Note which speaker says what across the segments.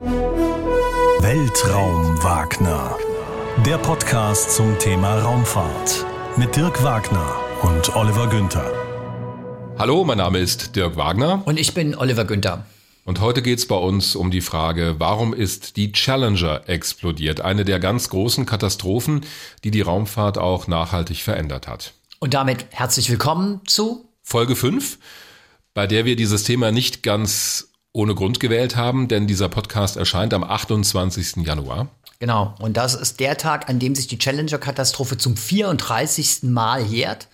Speaker 1: Weltraum Wagner. Der Podcast zum Thema Raumfahrt mit Dirk Wagner und Oliver Günther.
Speaker 2: Hallo, mein Name ist Dirk Wagner.
Speaker 3: Und ich bin Oliver Günther.
Speaker 2: Und heute geht es bei uns um die Frage, warum ist die Challenger explodiert? Eine der ganz großen Katastrophen, die die Raumfahrt auch nachhaltig verändert hat.
Speaker 3: Und damit herzlich willkommen zu
Speaker 2: Folge 5, bei der wir dieses Thema nicht ganz ohne Grund gewählt haben, denn dieser Podcast erscheint am 28. Januar.
Speaker 3: Genau, und das ist der Tag, an dem sich die Challenger-Katastrophe zum 34. Mal jährt.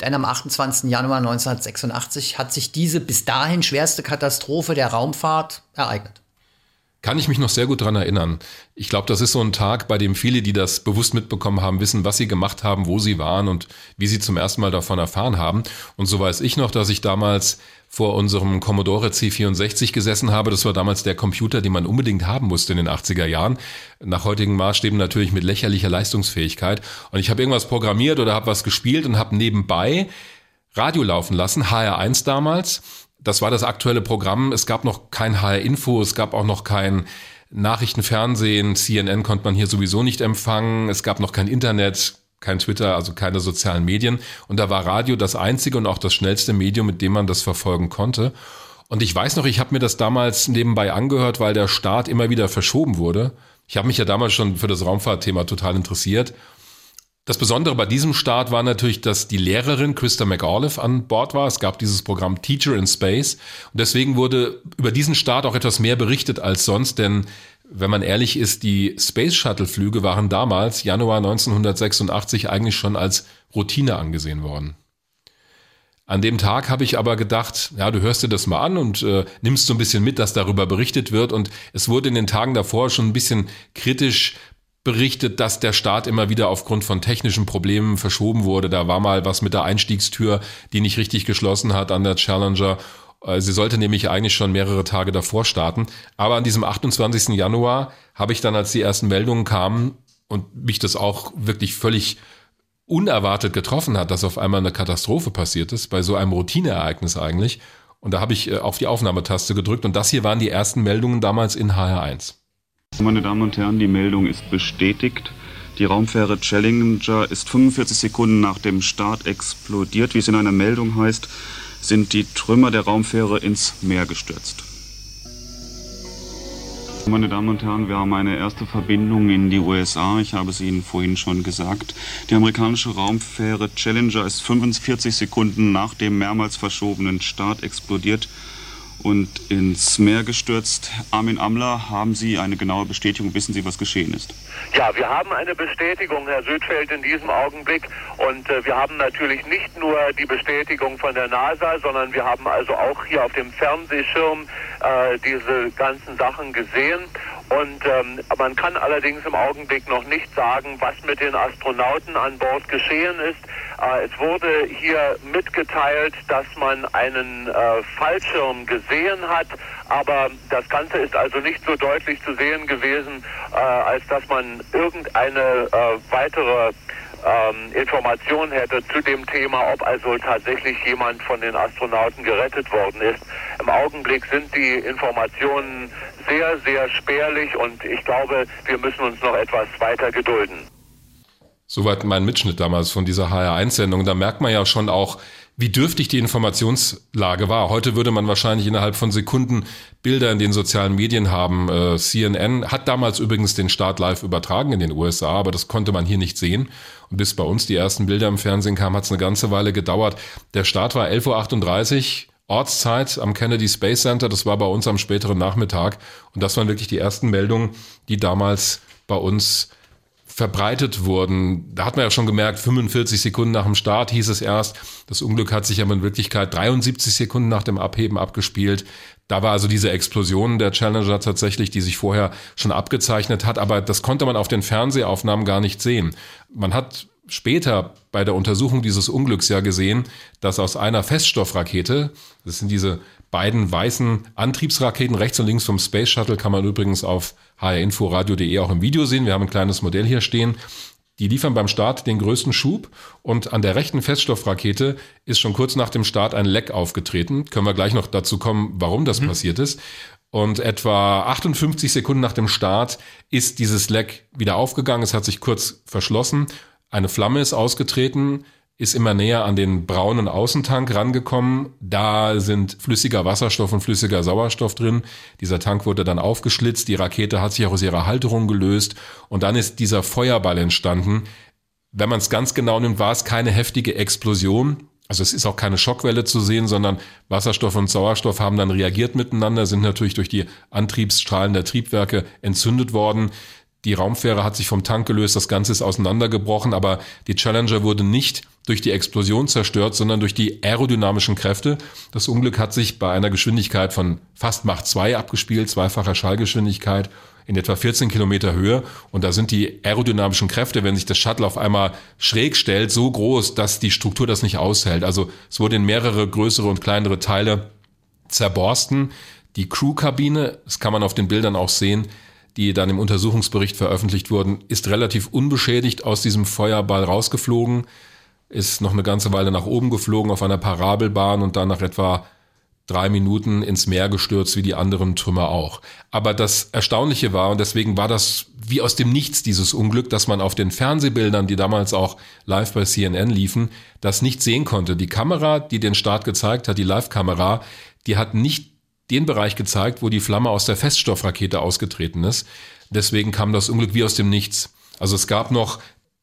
Speaker 3: Denn am 28. Januar 1986 hat sich diese bis dahin schwerste Katastrophe der Raumfahrt ereignet.
Speaker 2: Kann ich mich noch sehr gut dran erinnern. Ich glaube, das ist so ein Tag, bei dem viele, die das bewusst mitbekommen haben, wissen, was sie gemacht haben, wo sie waren und wie sie zum ersten Mal davon erfahren haben. Und so weiß ich noch, dass ich damals vor unserem Commodore C64 gesessen habe. Das war damals der Computer, den man unbedingt haben musste in den 80er Jahren. Nach heutigen Maßstäben natürlich mit lächerlicher Leistungsfähigkeit. Und ich habe irgendwas programmiert oder habe was gespielt und habe nebenbei Radio laufen lassen, HR1 damals. Das war das aktuelle Programm. Es gab noch kein HR-Info, es gab auch noch kein Nachrichtenfernsehen, CNN konnte man hier sowieso nicht empfangen, es gab noch kein Internet, kein Twitter, also keine sozialen Medien. Und da war Radio das einzige und auch das schnellste Medium, mit dem man das verfolgen konnte. Und ich weiß noch, ich habe mir das damals nebenbei angehört, weil der Start immer wieder verschoben wurde. Ich habe mich ja damals schon für das Raumfahrtthema total interessiert. Das Besondere bei diesem Start war natürlich, dass die Lehrerin Christa McAuliffe an Bord war. Es gab dieses Programm Teacher in Space. Und deswegen wurde über diesen Start auch etwas mehr berichtet als sonst, denn wenn man ehrlich ist, die Space Shuttle Flüge waren damals, Januar 1986, eigentlich schon als Routine angesehen worden. An dem Tag habe ich aber gedacht, ja, du hörst dir das mal an und äh, nimmst so ein bisschen mit, dass darüber berichtet wird. Und es wurde in den Tagen davor schon ein bisschen kritisch berichtet, dass der Start immer wieder aufgrund von technischen Problemen verschoben wurde. Da war mal was mit der Einstiegstür, die nicht richtig geschlossen hat an der Challenger. Äh, sie sollte nämlich eigentlich schon mehrere Tage davor starten. Aber an diesem 28. Januar habe ich dann, als die ersten Meldungen kamen und mich das auch wirklich völlig unerwartet getroffen hat, dass auf einmal eine Katastrophe passiert ist, bei so einem Routineereignis eigentlich. Und da habe ich äh, auf die Aufnahmetaste gedrückt und das hier waren die ersten Meldungen damals in HR1.
Speaker 4: Meine Damen und Herren, die Meldung ist bestätigt. Die Raumfähre Challenger ist 45 Sekunden nach dem Start explodiert. Wie es in einer Meldung heißt, sind die Trümmer der Raumfähre ins Meer gestürzt. Meine Damen und Herren, wir haben eine erste Verbindung in die USA. Ich habe es Ihnen vorhin schon gesagt. Die amerikanische Raumfähre Challenger ist 45 Sekunden nach dem mehrmals verschobenen Start explodiert und ins Meer gestürzt. Armin Amler, haben Sie eine genaue Bestätigung? Wissen Sie, was geschehen ist?
Speaker 5: Ja, wir haben eine Bestätigung, Herr Südfeld, in diesem Augenblick. Und äh, wir haben natürlich nicht nur die Bestätigung von der NASA, sondern wir haben also auch hier auf dem Fernsehschirm äh, diese ganzen Sachen gesehen. Und ähm, man kann allerdings im Augenblick noch nicht sagen, was mit den Astronauten an Bord geschehen ist. Äh, es wurde hier mitgeteilt, dass man einen äh, Fallschirm gesehen hat, aber das Ganze ist also nicht so deutlich zu sehen gewesen, äh, als dass man irgendeine äh, weitere ähm, Information hätte zu dem Thema, ob also tatsächlich jemand von den Astronauten gerettet worden ist. Im Augenblick sind die Informationen sehr, sehr spärlich und ich glaube, wir müssen uns noch etwas weiter gedulden.
Speaker 2: Soweit mein Mitschnitt damals von dieser HR1-Sendung. Da merkt man ja schon auch, wie dürftig die Informationslage war. Heute würde man wahrscheinlich innerhalb von Sekunden Bilder in den sozialen Medien haben. Äh, CNN hat damals übrigens den Start live übertragen in den USA, aber das konnte man hier nicht sehen. Und bis bei uns die ersten Bilder im Fernsehen kamen, hat es eine ganze Weile gedauert. Der Start war 11.38 Uhr. Ortszeit am Kennedy Space Center, das war bei uns am späteren Nachmittag. Und das waren wirklich die ersten Meldungen, die damals bei uns verbreitet wurden. Da hat man ja schon gemerkt, 45 Sekunden nach dem Start hieß es erst. Das Unglück hat sich aber in Wirklichkeit 73 Sekunden nach dem Abheben abgespielt. Da war also diese Explosion der Challenger tatsächlich, die sich vorher schon abgezeichnet hat, aber das konnte man auf den Fernsehaufnahmen gar nicht sehen. Man hat später bei der Untersuchung dieses Unglücks ja gesehen, dass aus einer Feststoffrakete, das sind diese beiden weißen Antriebsraketen rechts und links vom Space Shuttle, kann man übrigens auf hrinforadio.de auch im Video sehen. Wir haben ein kleines Modell hier stehen. Die liefern beim Start den größten Schub und an der rechten Feststoffrakete ist schon kurz nach dem Start ein Leck aufgetreten. Können wir gleich noch dazu kommen, warum das mhm. passiert ist. Und etwa 58 Sekunden nach dem Start ist dieses Leck wieder aufgegangen. Es hat sich kurz verschlossen. Eine Flamme ist ausgetreten, ist immer näher an den braunen Außentank rangekommen. Da sind flüssiger Wasserstoff und flüssiger Sauerstoff drin. Dieser Tank wurde dann aufgeschlitzt. Die Rakete hat sich aus ihrer Halterung gelöst. Und dann ist dieser Feuerball entstanden. Wenn man es ganz genau nimmt, war es keine heftige Explosion. Also es ist auch keine Schockwelle zu sehen, sondern Wasserstoff und Sauerstoff haben dann reagiert miteinander, sind natürlich durch die Antriebsstrahlen der Triebwerke entzündet worden. Die Raumfähre hat sich vom Tank gelöst, das Ganze ist auseinandergebrochen, aber die Challenger wurde nicht durch die Explosion zerstört, sondern durch die aerodynamischen Kräfte. Das Unglück hat sich bei einer Geschwindigkeit von fast Mach 2 abgespielt, zweifacher Schallgeschwindigkeit in etwa 14 Kilometer Höhe. Und da sind die aerodynamischen Kräfte, wenn sich das Shuttle auf einmal schräg stellt, so groß, dass die Struktur das nicht aushält. Also es wurde in mehrere größere und kleinere Teile zerborsten. Die Crewkabine, das kann man auf den Bildern auch sehen, die dann im Untersuchungsbericht veröffentlicht wurden, ist relativ unbeschädigt aus diesem Feuerball rausgeflogen, ist noch eine ganze Weile nach oben geflogen auf einer Parabelbahn und dann nach etwa drei Minuten ins Meer gestürzt, wie die anderen Trümmer auch. Aber das Erstaunliche war, und deswegen war das wie aus dem Nichts dieses Unglück, dass man auf den Fernsehbildern, die damals auch live bei CNN liefen, das nicht sehen konnte. Die Kamera, die den Start gezeigt hat, die Live-Kamera, die hat nicht den Bereich gezeigt, wo die Flamme aus der Feststoffrakete ausgetreten ist. Deswegen kam das Unglück wie aus dem Nichts. Also es gab noch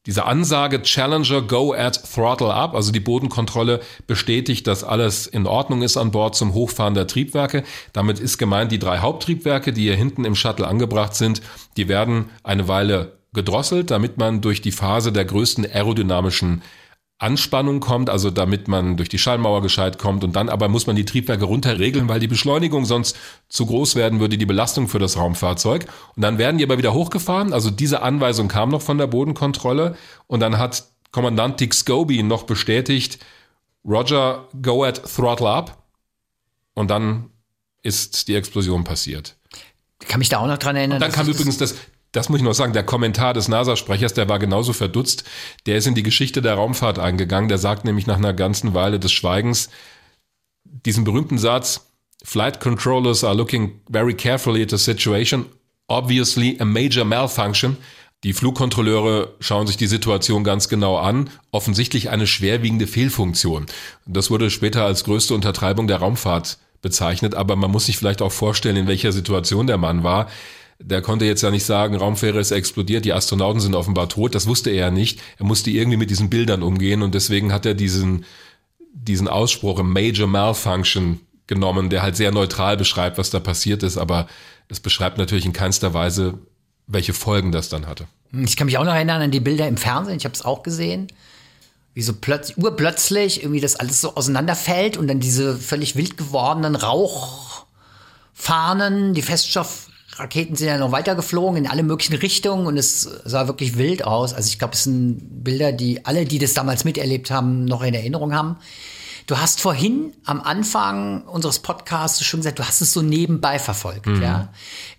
Speaker 2: diese Ansage Challenger go at throttle up, also die Bodenkontrolle bestätigt, dass alles in Ordnung ist an Bord zum Hochfahren der Triebwerke. Damit ist gemeint, die drei Haupttriebwerke, die hier hinten im Shuttle angebracht sind, die werden eine Weile gedrosselt, damit man durch die Phase der größten aerodynamischen Anspannung kommt, also damit man durch die Schallmauer gescheit kommt und dann aber muss man die Triebwerke runterregeln, weil die Beschleunigung sonst zu groß werden würde, die Belastung für das Raumfahrzeug. Und dann werden die aber wieder hochgefahren. Also diese Anweisung kam noch von der Bodenkontrolle und dann hat Kommandant Dick Scobie noch bestätigt, Roger, go at throttle up. Und dann ist die Explosion passiert.
Speaker 3: Ich kann mich da auch noch dran erinnern.
Speaker 2: Und dann kam übrigens das, das muss ich noch sagen, der Kommentar des NASA-Sprechers, der war genauso verdutzt. Der ist in die Geschichte der Raumfahrt eingegangen. Der sagt nämlich nach einer ganzen Weile des Schweigens diesen berühmten Satz, Flight controllers are looking very carefully at the situation. Obviously a major malfunction. Die Flugkontrolleure schauen sich die Situation ganz genau an. Offensichtlich eine schwerwiegende Fehlfunktion. Das wurde später als größte Untertreibung der Raumfahrt bezeichnet, aber man muss sich vielleicht auch vorstellen, in welcher Situation der Mann war. Der konnte jetzt ja nicht sagen, Raumfähre ist explodiert, die Astronauten sind offenbar tot. Das wusste er ja nicht. Er musste irgendwie mit diesen Bildern umgehen und deswegen hat er diesen, diesen Ausspruch im Major Malfunction genommen, der halt sehr neutral beschreibt, was da passiert ist, aber es beschreibt natürlich in keinster Weise, welche Folgen das dann hatte.
Speaker 3: Ich kann mich auch noch erinnern an die Bilder im Fernsehen, ich habe es auch gesehen, wie so plötzlich, urplötzlich irgendwie das alles so auseinanderfällt und dann diese völlig wild gewordenen Rauchfahnen, die Feststoff Raketen sind ja noch weiter geflogen in alle möglichen Richtungen und es sah wirklich wild aus. Also ich glaube, es sind Bilder, die alle, die das damals miterlebt haben, noch in Erinnerung haben. Du hast vorhin am Anfang unseres Podcasts schon gesagt, du hast es so nebenbei verfolgt, mhm. ja.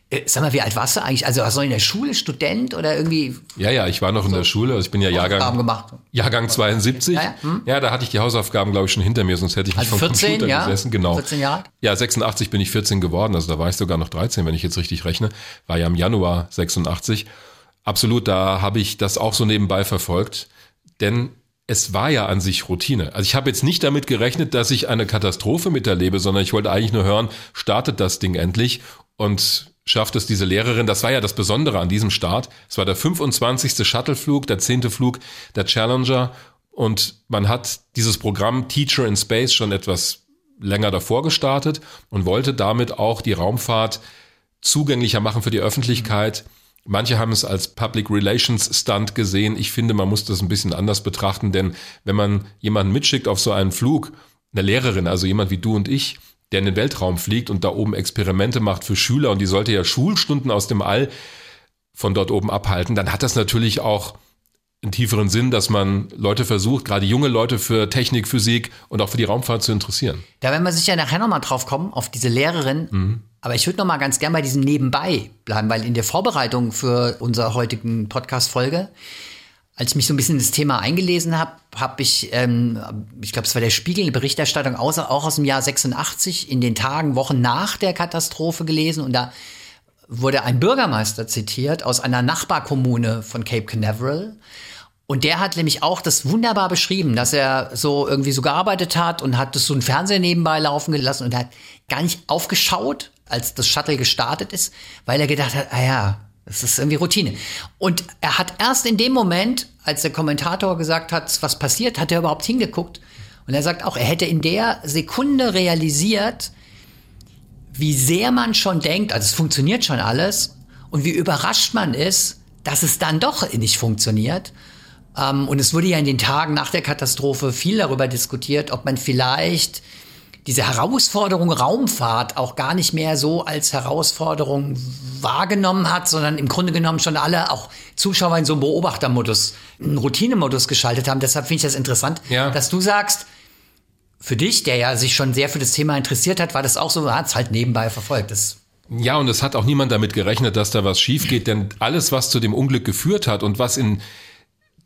Speaker 3: Äh, sag mal, wie alt warst du eigentlich? Also warst du in der Schule, Student oder irgendwie?
Speaker 2: Ja, ja, ich war noch in der Schule. Also ich bin ja Jahrgang,
Speaker 3: gemacht.
Speaker 2: Jahrgang 72. Ja, ja. Hm? ja, da hatte ich die Hausaufgaben, glaube ich, schon hinter mir, sonst hätte ich nicht also vom 14, Computer ja? gesessen. Genau. 14 Jahre? Ja, 86 bin ich 14 geworden. Also da war ich sogar noch 13, wenn ich jetzt richtig rechne. War ja im Januar 86. Absolut, da habe ich das auch so nebenbei verfolgt. Denn es war ja an sich Routine. Also ich habe jetzt nicht damit gerechnet, dass ich eine Katastrophe miterlebe, sondern ich wollte eigentlich nur hören, startet das Ding endlich? Und schafft es diese Lehrerin. Das war ja das Besondere an diesem Start. Es war der 25. Shuttleflug, der 10. Flug der Challenger und man hat dieses Programm Teacher in Space schon etwas länger davor gestartet und wollte damit auch die Raumfahrt zugänglicher machen für die Öffentlichkeit. Manche haben es als Public Relations Stunt gesehen. Ich finde, man muss das ein bisschen anders betrachten, denn wenn man jemanden mitschickt auf so einen Flug, eine Lehrerin, also jemand wie du und ich, der in den Weltraum fliegt und da oben Experimente macht für Schüler und die sollte ja Schulstunden aus dem All von dort oben abhalten, dann hat das natürlich auch einen tieferen Sinn, dass man Leute versucht, gerade junge Leute für Technik, Physik und auch für die Raumfahrt zu interessieren.
Speaker 3: Da werden wir sicher nachher nochmal drauf kommen, auf diese Lehrerin. Mhm. Aber ich würde nochmal ganz gern bei diesem Nebenbei bleiben, weil in der Vorbereitung für unsere heutigen Podcast-Folge als ich mich so ein bisschen in das Thema eingelesen habe, habe ich, ähm, ich glaube, es war der Spiegel, eine Berichterstattung aus, auch aus dem Jahr 86, in den Tagen, Wochen nach der Katastrophe gelesen. Und da wurde ein Bürgermeister zitiert aus einer Nachbarkommune von Cape Canaveral. Und der hat nämlich auch das wunderbar beschrieben, dass er so irgendwie so gearbeitet hat und hat das so ein Fernseher nebenbei laufen gelassen und hat gar nicht aufgeschaut, als das Shuttle gestartet ist, weil er gedacht hat, ah ja, das ist irgendwie Routine. Und er hat erst in dem Moment, als der Kommentator gesagt hat, was passiert, hat er überhaupt hingeguckt. Und er sagt auch, er hätte in der Sekunde realisiert, wie sehr man schon denkt, also es funktioniert schon alles, und wie überrascht man ist, dass es dann doch nicht funktioniert. Ähm, und es wurde ja in den Tagen nach der Katastrophe viel darüber diskutiert, ob man vielleicht diese Herausforderung Raumfahrt auch gar nicht mehr so als Herausforderung wahrgenommen hat, sondern im Grunde genommen schon alle auch Zuschauer in so einem Beobachtermodus, einen Routinemodus geschaltet haben. Deshalb finde ich das interessant, ja. dass du sagst, für dich, der ja sich schon sehr für das Thema interessiert hat, war das auch so, hat es halt nebenbei verfolgt. Das
Speaker 2: ja, und es hat auch niemand damit gerechnet, dass da was schief geht, denn alles, was zu dem Unglück geführt hat und was in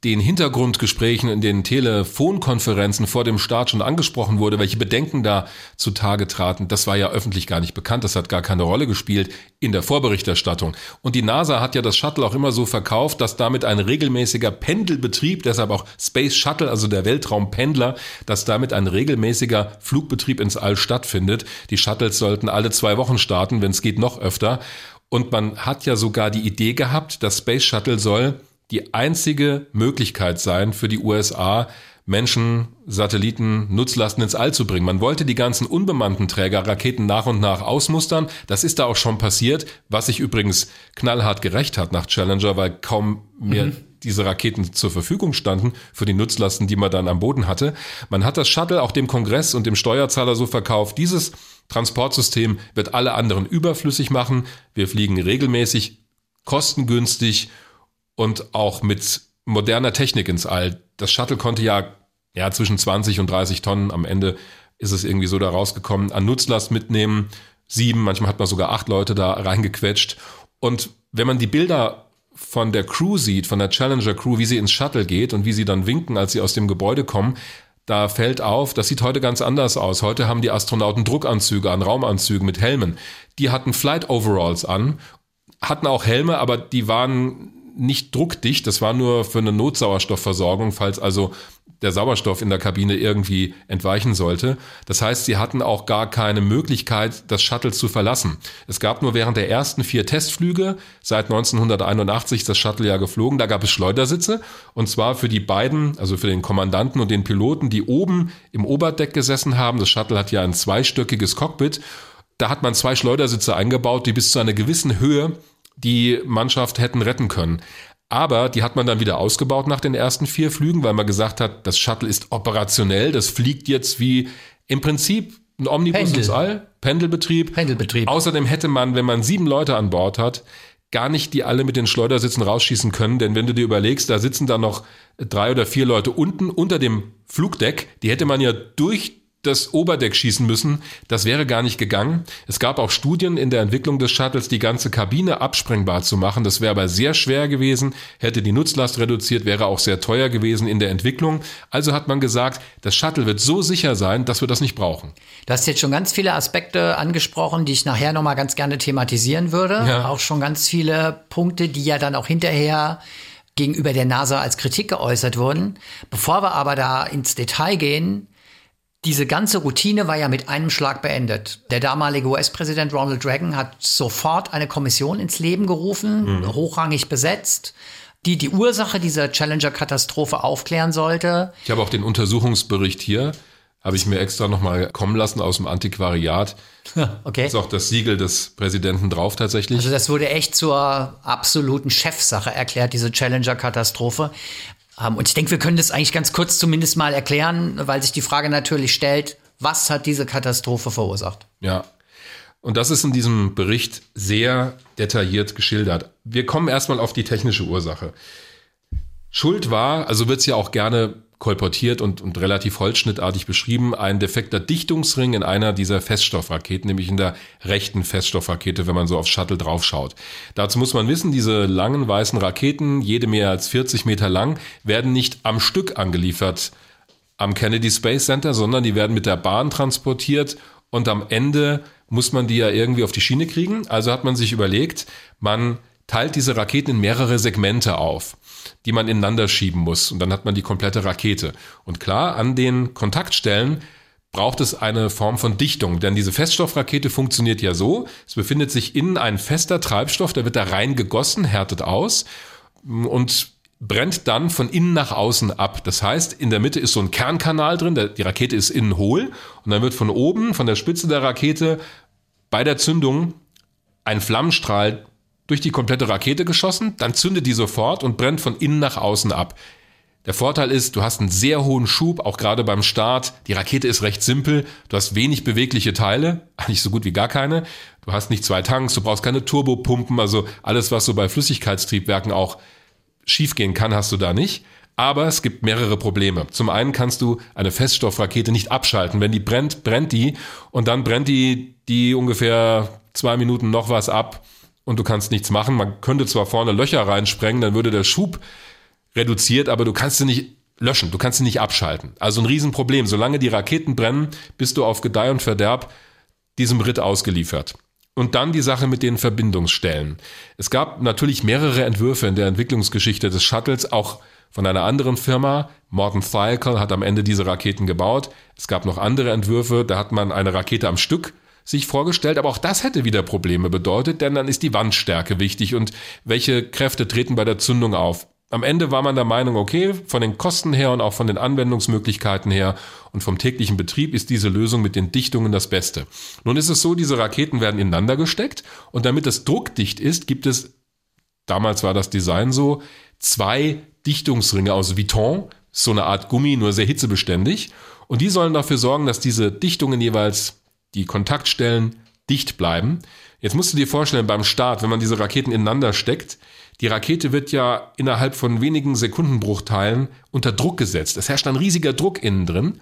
Speaker 2: den Hintergrundgesprächen in den Telefonkonferenzen vor dem Start schon angesprochen wurde, welche Bedenken da zutage traten, das war ja öffentlich gar nicht bekannt, das hat gar keine Rolle gespielt in der Vorberichterstattung. Und die NASA hat ja das Shuttle auch immer so verkauft, dass damit ein regelmäßiger Pendelbetrieb, deshalb auch Space Shuttle, also der Weltraumpendler, dass damit ein regelmäßiger Flugbetrieb ins All stattfindet. Die Shuttles sollten alle zwei Wochen starten, wenn es geht noch öfter. Und man hat ja sogar die Idee gehabt, das Space Shuttle soll die einzige Möglichkeit sein für die USA, Menschen, Satelliten, Nutzlasten ins All zu bringen. Man wollte die ganzen unbemannten Trägerraketen nach und nach ausmustern. Das ist da auch schon passiert, was sich übrigens knallhart gerecht hat nach Challenger, weil kaum mehr mhm. diese Raketen zur Verfügung standen für die Nutzlasten, die man dann am Boden hatte. Man hat das Shuttle auch dem Kongress und dem Steuerzahler so verkauft. Dieses Transportsystem wird alle anderen überflüssig machen. Wir fliegen regelmäßig, kostengünstig und auch mit moderner Technik ins All. Das Shuttle konnte ja, ja zwischen 20 und 30 Tonnen am Ende ist es irgendwie so da rausgekommen, an Nutzlast mitnehmen. Sieben, manchmal hat man sogar acht Leute da reingequetscht. Und wenn man die Bilder von der Crew sieht, von der Challenger Crew, wie sie ins Shuttle geht und wie sie dann winken, als sie aus dem Gebäude kommen, da fällt auf, das sieht heute ganz anders aus. Heute haben die Astronauten Druckanzüge an Raumanzügen mit Helmen. Die hatten Flight Overalls an, hatten auch Helme, aber die waren nicht druckdicht, das war nur für eine Notsauerstoffversorgung, falls also der Sauerstoff in der Kabine irgendwie entweichen sollte. Das heißt, sie hatten auch gar keine Möglichkeit, das Shuttle zu verlassen. Es gab nur während der ersten vier Testflüge, seit 1981 das Shuttle ja geflogen, da gab es Schleudersitze und zwar für die beiden, also für den Kommandanten und den Piloten, die oben im Oberdeck gesessen haben. Das Shuttle hat ja ein zweistöckiges Cockpit. Da hat man zwei Schleudersitze eingebaut, die bis zu einer gewissen Höhe die Mannschaft hätten retten können. Aber die hat man dann wieder ausgebaut nach den ersten vier Flügen, weil man gesagt hat, das Shuttle ist operationell, das fliegt jetzt wie im Prinzip ein Omnibus Pendel. ins All, Pendelbetrieb.
Speaker 3: Pendelbetrieb.
Speaker 2: Außerdem hätte man, wenn man sieben Leute an Bord hat, gar nicht die alle mit den Schleudersitzen rausschießen können, denn wenn du dir überlegst, da sitzen da noch drei oder vier Leute unten unter dem Flugdeck, die hätte man ja durch das Oberdeck schießen müssen. Das wäre gar nicht gegangen. Es gab auch Studien in der Entwicklung des Shuttles, die ganze Kabine absprengbar zu machen. Das wäre aber sehr schwer gewesen, hätte die Nutzlast reduziert, wäre auch sehr teuer gewesen in der Entwicklung. Also hat man gesagt, das Shuttle wird so sicher sein, dass wir das nicht brauchen.
Speaker 3: Du hast jetzt schon ganz viele Aspekte angesprochen, die ich nachher nochmal ganz gerne thematisieren würde. Ja. Auch schon ganz viele Punkte, die ja dann auch hinterher gegenüber der NASA als Kritik geäußert wurden. Bevor wir aber da ins Detail gehen, diese ganze Routine war ja mit einem Schlag beendet. Der damalige US-Präsident Ronald Reagan hat sofort eine Kommission ins Leben gerufen, mhm. hochrangig besetzt, die die Ursache dieser Challenger-Katastrophe aufklären sollte.
Speaker 2: Ich habe auch den Untersuchungsbericht hier, habe ich mir extra nochmal kommen lassen aus dem Antiquariat. Okay. Ist auch das Siegel des Präsidenten drauf tatsächlich.
Speaker 3: Also das wurde echt zur absoluten Chefsache erklärt, diese Challenger-Katastrophe. Ähm, und ich denke, wir können das eigentlich ganz kurz zumindest mal erklären, weil sich die Frage natürlich stellt, was hat diese Katastrophe verursacht?
Speaker 2: Ja. Und das ist in diesem Bericht sehr detailliert geschildert. Wir kommen erstmal auf die technische Ursache. Schuld war, also wird es ja auch gerne kolportiert und, und relativ holzschnittartig beschrieben, ein defekter Dichtungsring in einer dieser Feststoffraketen, nämlich in der rechten Feststoffrakete, wenn man so aufs Shuttle draufschaut. Dazu muss man wissen, diese langen weißen Raketen, jede mehr als 40 Meter lang, werden nicht am Stück angeliefert am Kennedy Space Center, sondern die werden mit der Bahn transportiert und am Ende muss man die ja irgendwie auf die Schiene kriegen. Also hat man sich überlegt, man teilt diese Raketen in mehrere Segmente auf, die man ineinander schieben muss. Und dann hat man die komplette Rakete. Und klar, an den Kontaktstellen braucht es eine Form von Dichtung. Denn diese Feststoffrakete funktioniert ja so, es befindet sich innen ein fester Treibstoff, der wird da rein gegossen, härtet aus und brennt dann von innen nach außen ab. Das heißt, in der Mitte ist so ein Kernkanal drin, die Rakete ist innen hohl und dann wird von oben, von der Spitze der Rakete bei der Zündung ein Flammenstrahl durch die komplette Rakete geschossen, dann zündet die sofort und brennt von innen nach außen ab. Der Vorteil ist, du hast einen sehr hohen Schub, auch gerade beim Start. Die Rakete ist recht simpel. Du hast wenig bewegliche Teile, eigentlich so gut wie gar keine. Du hast nicht zwei Tanks, du brauchst keine Turbopumpen, also alles, was so bei Flüssigkeitstriebwerken auch schiefgehen kann, hast du da nicht. Aber es gibt mehrere Probleme. Zum einen kannst du eine Feststoffrakete nicht abschalten. Wenn die brennt, brennt die und dann brennt die, die ungefähr zwei Minuten noch was ab und du kannst nichts machen. Man könnte zwar vorne Löcher reinsprengen, dann würde der Schub reduziert, aber du kannst sie nicht löschen, du kannst sie nicht abschalten. Also ein Riesenproblem. Solange die Raketen brennen, bist du auf Gedeih und Verderb diesem Ritt ausgeliefert. Und dann die Sache mit den Verbindungsstellen. Es gab natürlich mehrere Entwürfe in der Entwicklungsgeschichte des Shuttles, auch von einer anderen Firma. Morton Thiokol hat am Ende diese Raketen gebaut. Es gab noch andere Entwürfe, da hat man eine Rakete am Stück sich vorgestellt, aber auch das hätte wieder Probleme bedeutet, denn dann ist die Wandstärke wichtig und welche Kräfte treten bei der Zündung auf. Am Ende war man der Meinung, okay, von den Kosten her und auch von den Anwendungsmöglichkeiten her und vom täglichen Betrieb ist diese Lösung mit den Dichtungen das Beste. Nun ist es so, diese Raketen werden ineinander gesteckt und damit es druckdicht ist, gibt es, damals war das Design so, zwei Dichtungsringe aus Viton, so eine Art Gummi, nur sehr hitzebeständig. Und die sollen dafür sorgen, dass diese Dichtungen jeweils die Kontaktstellen dicht bleiben. Jetzt musst du dir vorstellen, beim Start, wenn man diese Raketen ineinander steckt, die Rakete wird ja innerhalb von wenigen Sekundenbruchteilen unter Druck gesetzt. Es herrscht ein riesiger Druck innen drin,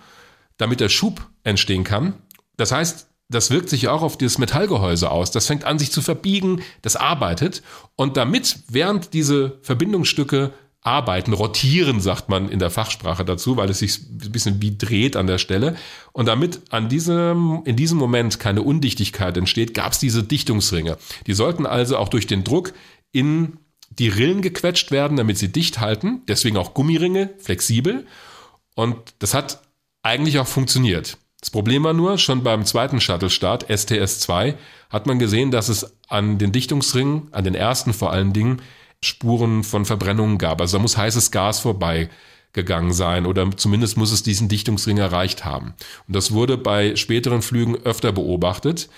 Speaker 2: damit der Schub entstehen kann. Das heißt, das wirkt sich auch auf das Metallgehäuse aus. Das fängt an, sich zu verbiegen, das arbeitet. Und damit, während diese Verbindungsstücke arbeiten, rotieren, sagt man in der Fachsprache dazu, weil es sich ein bisschen wie dreht an der Stelle. Und damit an diesem, in diesem Moment keine Undichtigkeit entsteht, gab es diese Dichtungsringe. Die sollten also auch durch den Druck in die Rillen gequetscht werden, damit sie dicht halten. Deswegen auch Gummiringe, flexibel. Und das hat eigentlich auch funktioniert. Das Problem war nur, schon beim zweiten Shuttle-Start, STS-2, hat man gesehen, dass es an den Dichtungsringen, an den ersten vor allen Dingen, Spuren von Verbrennungen gab. Also da muss heißes Gas vorbeigegangen sein oder zumindest muss es diesen Dichtungsring erreicht haben. Und das wurde bei späteren Flügen öfter beobachtet.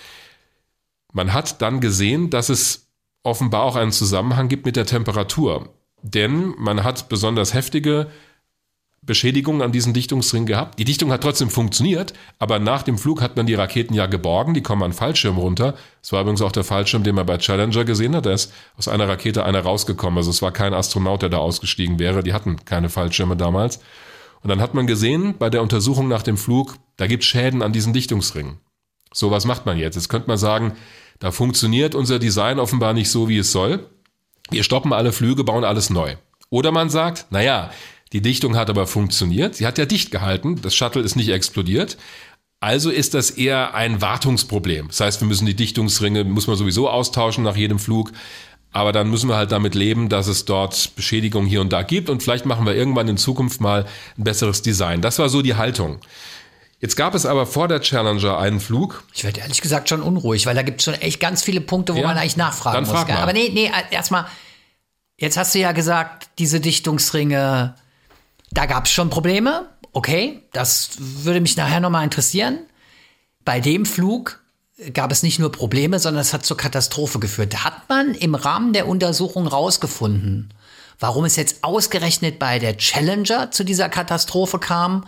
Speaker 2: Man hat dann gesehen, dass es offenbar auch einen Zusammenhang gibt mit der Temperatur. Denn man hat besonders heftige Beschädigungen an diesen Dichtungsring gehabt. Die Dichtung hat trotzdem funktioniert, aber nach dem Flug hat man die Raketen ja geborgen, die kommen an Fallschirm runter. Das war übrigens auch der Fallschirm, den man bei Challenger gesehen hat. Da ist aus einer Rakete einer rausgekommen. Also es war kein Astronaut, der da ausgestiegen wäre. Die hatten keine Fallschirme damals. Und dann hat man gesehen, bei der Untersuchung nach dem Flug, da gibt Schäden an diesen Dichtungsringen. So, was macht man jetzt? Jetzt könnte man sagen, da funktioniert unser Design offenbar nicht so, wie es soll. Wir stoppen alle Flüge, bauen alles neu. Oder man sagt, naja, die Dichtung hat aber funktioniert. Sie hat ja dicht gehalten. Das Shuttle ist nicht explodiert. Also ist das eher ein Wartungsproblem. Das heißt, wir müssen die Dichtungsringe, muss man sowieso austauschen nach jedem Flug. Aber dann müssen wir halt damit leben, dass es dort Beschädigungen hier und da gibt. Und vielleicht machen wir irgendwann in Zukunft mal ein besseres Design. Das war so die Haltung. Jetzt gab es aber vor der Challenger einen Flug.
Speaker 3: Ich werde ehrlich gesagt schon unruhig, weil da gibt es schon echt ganz viele Punkte, wo ja, man eigentlich nachfragen dann muss. Frag mal. Aber nee, nee, erstmal, jetzt hast du ja gesagt, diese Dichtungsringe da gab es schon Probleme. Okay, das würde mich nachher nochmal interessieren. Bei dem Flug gab es nicht nur Probleme, sondern es hat zur Katastrophe geführt. Hat man im Rahmen der Untersuchung rausgefunden, warum es jetzt ausgerechnet bei der Challenger zu dieser Katastrophe kam?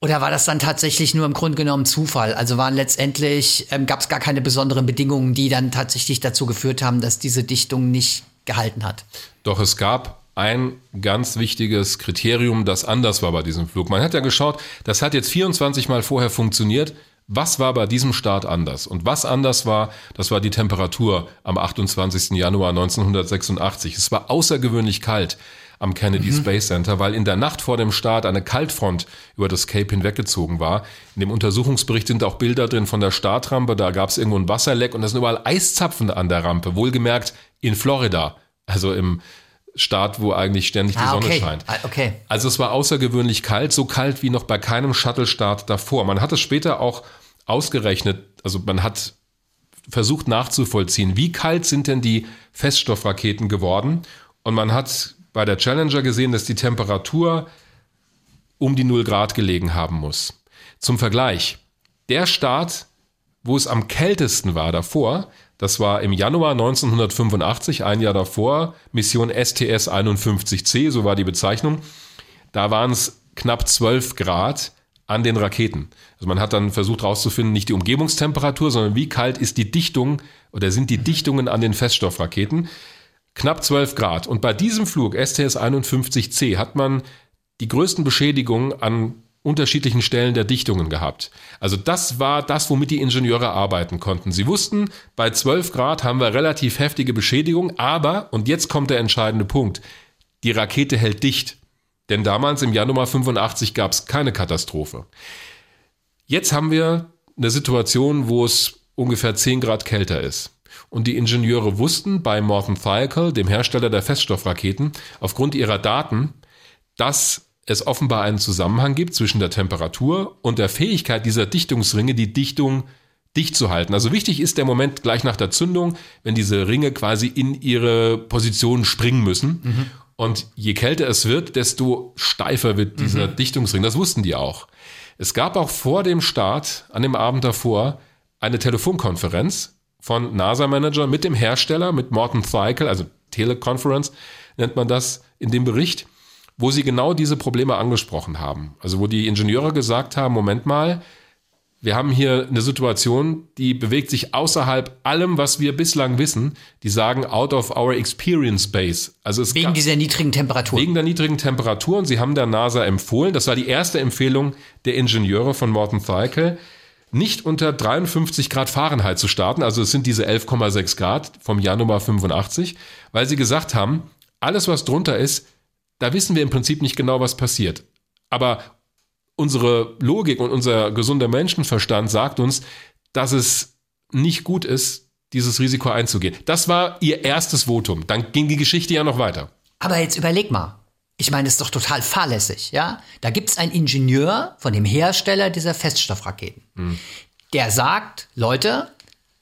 Speaker 3: Oder war das dann tatsächlich nur im Grunde genommen Zufall? Also waren letztendlich, ähm, gab es gar keine besonderen Bedingungen, die dann tatsächlich dazu geführt haben, dass diese Dichtung nicht gehalten hat?
Speaker 2: Doch es gab ein ganz wichtiges Kriterium, das anders war bei diesem Flug. Man hat ja geschaut, das hat jetzt 24 Mal vorher funktioniert. Was war bei diesem Start anders? Und was anders war, das war die Temperatur am 28. Januar 1986. Es war außergewöhnlich kalt am Kennedy mhm. Space Center, weil in der Nacht vor dem Start eine Kaltfront über das Cape hinweggezogen war. In dem Untersuchungsbericht sind auch Bilder drin von der Startrampe. Da gab es irgendwo ein Wasserleck und da sind überall Eiszapfen an der Rampe. Wohlgemerkt in Florida, also im Start, wo eigentlich ständig die ah, Sonne
Speaker 3: okay.
Speaker 2: scheint.
Speaker 3: Ah, okay.
Speaker 2: Also es war außergewöhnlich kalt, so kalt wie noch bei keinem Shuttle-Start davor. Man hat es später auch ausgerechnet, also man hat versucht nachzuvollziehen, wie kalt sind denn die Feststoffraketen geworden. Und man hat bei der Challenger gesehen, dass die Temperatur um die 0 Grad gelegen haben muss. Zum Vergleich, der Start, wo es am kältesten war davor, das war im Januar 1985, ein Jahr davor, Mission STS 51C, so war die Bezeichnung. Da waren es knapp 12 Grad an den Raketen. Also man hat dann versucht herauszufinden, nicht die Umgebungstemperatur, sondern wie kalt ist die Dichtung oder sind die Dichtungen an den Feststoffraketen knapp 12 Grad. Und bei diesem Flug STS 51C hat man die größten Beschädigungen an unterschiedlichen Stellen der Dichtungen gehabt. Also das war das, womit die Ingenieure arbeiten konnten. Sie wussten, bei 12 Grad haben wir relativ heftige Beschädigung, aber, und jetzt kommt der entscheidende Punkt, die Rakete hält dicht. Denn damals im Januar 85 gab es keine Katastrophe. Jetzt haben wir eine Situation, wo es ungefähr 10 Grad kälter ist. Und die Ingenieure wussten bei Morton Thiokol, dem Hersteller der Feststoffraketen, aufgrund ihrer Daten, dass es offenbar einen Zusammenhang gibt zwischen der Temperatur und der Fähigkeit dieser Dichtungsringe, die Dichtung dicht zu halten. Also wichtig ist der Moment gleich nach der Zündung, wenn diese Ringe quasi in ihre Position springen müssen. Mhm. Und je kälter es wird, desto steifer wird dieser mhm. Dichtungsring. Das wussten die auch. Es gab auch vor dem Start, an dem Abend davor, eine Telefonkonferenz von NASA-Manager mit dem Hersteller, mit Morton Thiokol, also Teleconference nennt man das in dem Bericht, wo sie genau diese Probleme angesprochen haben. Also wo die Ingenieure gesagt haben, Moment mal, wir haben hier eine Situation, die bewegt sich außerhalb allem, was wir bislang wissen. Die sagen out of our experience base. Also es
Speaker 3: wegen dieser niedrigen Temperatur.
Speaker 2: Wegen der niedrigen Temperatur. Und sie haben der NASA empfohlen, das war die erste Empfehlung der Ingenieure von Morton Thiokol, nicht unter 53 Grad Fahrenheit zu starten. Also es sind diese 11,6 Grad vom Januar 85, weil sie gesagt haben, alles was drunter ist, da wissen wir im Prinzip nicht genau, was passiert. Aber unsere Logik und unser gesunder Menschenverstand sagt uns, dass es nicht gut ist, dieses Risiko einzugehen. Das war ihr erstes Votum. Dann ging die Geschichte ja noch weiter.
Speaker 3: Aber jetzt überleg mal. Ich meine, es ist doch total fahrlässig, ja? Da gibt es einen Ingenieur von dem Hersteller dieser Feststoffraketen. Hm. Der sagt, Leute,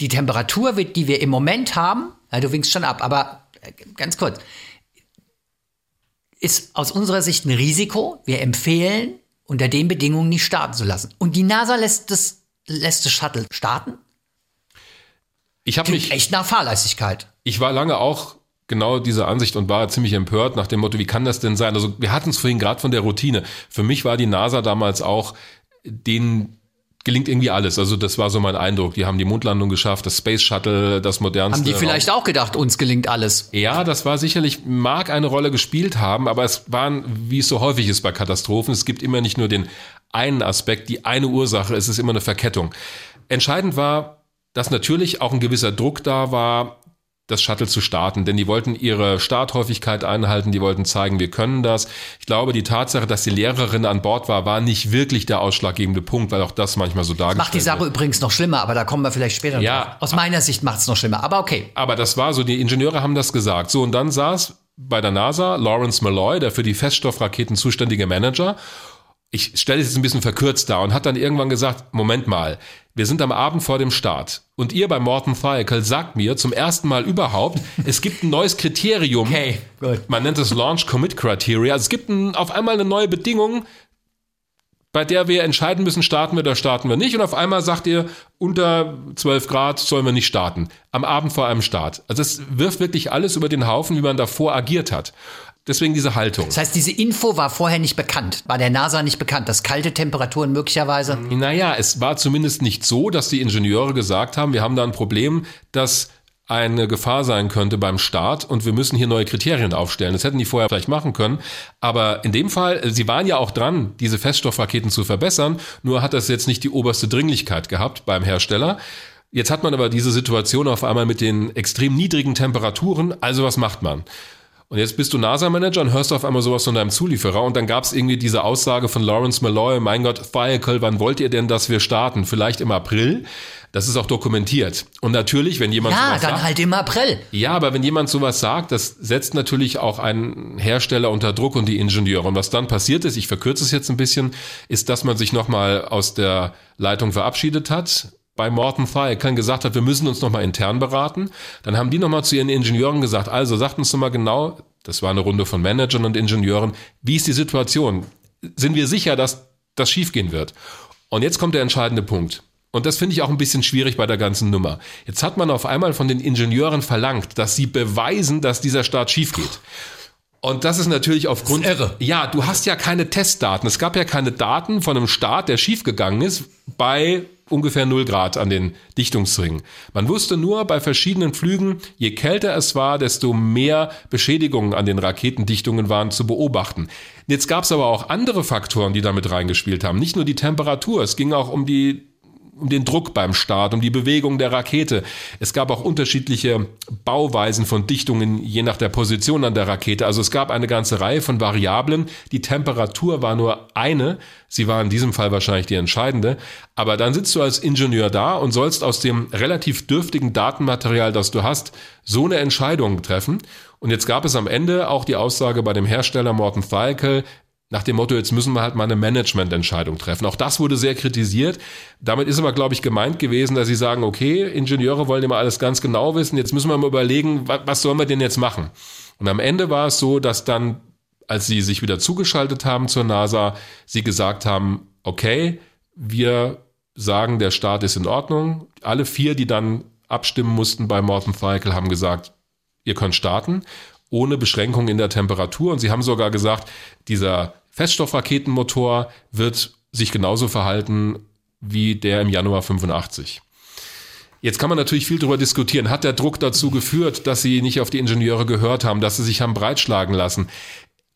Speaker 3: die Temperatur, die wir im Moment haben, ja, du winkst schon ab, aber äh, ganz kurz, ist aus unserer Sicht ein Risiko. Wir empfehlen, unter den Bedingungen nicht starten zu lassen. Und die NASA lässt das, lässt das Shuttle starten?
Speaker 2: Ich habe mich
Speaker 3: echt nach Fahrlässigkeit.
Speaker 2: Ich war lange auch genau diese Ansicht und war ziemlich empört nach dem Motto, wie kann das denn sein? Also wir hatten es vorhin gerade von der Routine. Für mich war die NASA damals auch den gelingt irgendwie alles. Also das war so mein Eindruck. Die haben die Mondlandung geschafft, das Space Shuttle, das modernste.
Speaker 3: Haben die vielleicht auch gedacht, uns gelingt alles?
Speaker 2: Ja, das war sicherlich, mag eine Rolle gespielt haben, aber es waren, wie es so häufig ist bei Katastrophen, es gibt immer nicht nur den einen Aspekt, die eine Ursache, es ist immer eine Verkettung. Entscheidend war, dass natürlich auch ein gewisser Druck da war, das Shuttle zu starten, denn die wollten ihre Starthäufigkeit einhalten, die wollten zeigen, wir können das. Ich glaube, die Tatsache, dass die Lehrerin an Bord war, war nicht wirklich der ausschlaggebende Punkt, weil auch das manchmal so dargestellt
Speaker 3: wird. Macht die Sache wird. übrigens noch schlimmer, aber da kommen wir vielleicht später
Speaker 2: ja,
Speaker 3: drauf. Aus meiner Sicht macht es noch schlimmer, aber okay.
Speaker 2: Aber das war so, die Ingenieure haben das gesagt. So, und dann saß bei der NASA Lawrence Malloy, der für die Feststoffraketen zuständige Manager, ich stelle es jetzt ein bisschen verkürzt dar und hat dann irgendwann gesagt, Moment mal, wir sind am Abend vor dem Start und ihr bei Morton Thiokol sagt mir zum ersten Mal überhaupt, es gibt ein neues Kriterium.
Speaker 3: Okay,
Speaker 2: gut. Man nennt es Launch Commit Criteria. Also es gibt ein, auf einmal eine neue Bedingung, bei der wir entscheiden müssen, starten wir oder starten wir nicht. Und auf einmal sagt ihr, unter 12 Grad sollen wir nicht starten. Am Abend vor einem Start. Also es wirft wirklich alles über den Haufen, wie man davor agiert hat. Deswegen diese Haltung.
Speaker 3: Das heißt, diese Info war vorher nicht bekannt, war der NASA nicht bekannt, dass kalte Temperaturen möglicherweise.
Speaker 2: Naja, es war zumindest nicht so, dass die Ingenieure gesagt haben, wir haben da ein Problem, das eine Gefahr sein könnte beim Start und wir müssen hier neue Kriterien aufstellen. Das hätten die vorher vielleicht machen können. Aber in dem Fall, sie waren ja auch dran, diese Feststoffraketen zu verbessern, nur hat das jetzt nicht die oberste Dringlichkeit gehabt beim Hersteller. Jetzt hat man aber diese Situation auf einmal mit den extrem niedrigen Temperaturen. Also was macht man? Und jetzt bist du NASA-Manager und hörst auf einmal sowas von deinem Zulieferer und dann gab es irgendwie diese Aussage von Lawrence Malloy, mein Gott, Thiokol, wann wollt ihr denn, dass wir starten? Vielleicht im April? Das ist auch dokumentiert. Und natürlich, wenn jemand
Speaker 3: ja,
Speaker 2: sowas
Speaker 3: dann
Speaker 2: sagt,
Speaker 3: halt im April.
Speaker 2: ja, aber wenn jemand sowas sagt, das setzt natürlich auch einen Hersteller unter Druck und die Ingenieure. Und was dann passiert ist, ich verkürze es jetzt ein bisschen, ist, dass man sich nochmal aus der Leitung verabschiedet hat bei Morton Thiokon gesagt hat, wir müssen uns nochmal intern beraten. Dann haben die nochmal zu ihren Ingenieuren gesagt, also sagt uns doch mal genau, das war eine Runde von Managern und Ingenieuren, wie ist die Situation? Sind wir sicher, dass das schiefgehen wird? Und jetzt kommt der entscheidende Punkt. Und das finde ich auch ein bisschen schwierig bei der ganzen Nummer. Jetzt hat man auf einmal von den Ingenieuren verlangt, dass sie beweisen, dass dieser Start schief geht. Und das ist natürlich aufgrund.
Speaker 3: Das ist irre.
Speaker 2: Ja, du hast ja keine Testdaten. Es gab ja keine Daten von einem Start, der schiefgegangen ist, bei ungefähr 0 Grad an den Dichtungsringen. Man wusste nur bei verschiedenen Flügen, je kälter es war, desto mehr Beschädigungen an den Raketendichtungen waren zu beobachten. Jetzt gab es aber auch andere Faktoren, die damit reingespielt haben. Nicht nur die Temperatur, es ging auch um die um den Druck beim Start, um die Bewegung der Rakete. Es gab auch unterschiedliche Bauweisen von Dichtungen je nach der Position an der Rakete. Also es gab eine ganze Reihe von Variablen. Die Temperatur war nur eine. Sie war in diesem Fall wahrscheinlich die entscheidende. Aber dann sitzt du als Ingenieur da und sollst aus dem relativ dürftigen Datenmaterial, das du hast, so eine Entscheidung treffen. Und jetzt gab es am Ende auch die Aussage bei dem Hersteller Morton Thiokol, nach dem Motto, jetzt müssen wir halt mal eine Managemententscheidung treffen. Auch das wurde sehr kritisiert. Damit ist aber, glaube ich, gemeint gewesen, dass sie sagen, okay, Ingenieure wollen immer alles ganz genau wissen, jetzt müssen wir mal überlegen, was, was sollen wir denn jetzt machen? Und am Ende war es so, dass dann, als sie sich wieder zugeschaltet haben zur NASA, sie gesagt haben, okay, wir sagen, der Start ist in Ordnung. Alle vier, die dann abstimmen mussten bei Morton Thiokol, haben gesagt, ihr könnt starten ohne Beschränkung in der Temperatur. Und sie haben sogar gesagt, dieser Feststoffraketenmotor wird sich genauso verhalten wie der im Januar 85. Jetzt kann man natürlich viel darüber diskutieren. Hat der Druck dazu geführt, dass sie nicht auf die Ingenieure gehört haben, dass sie sich haben breitschlagen lassen?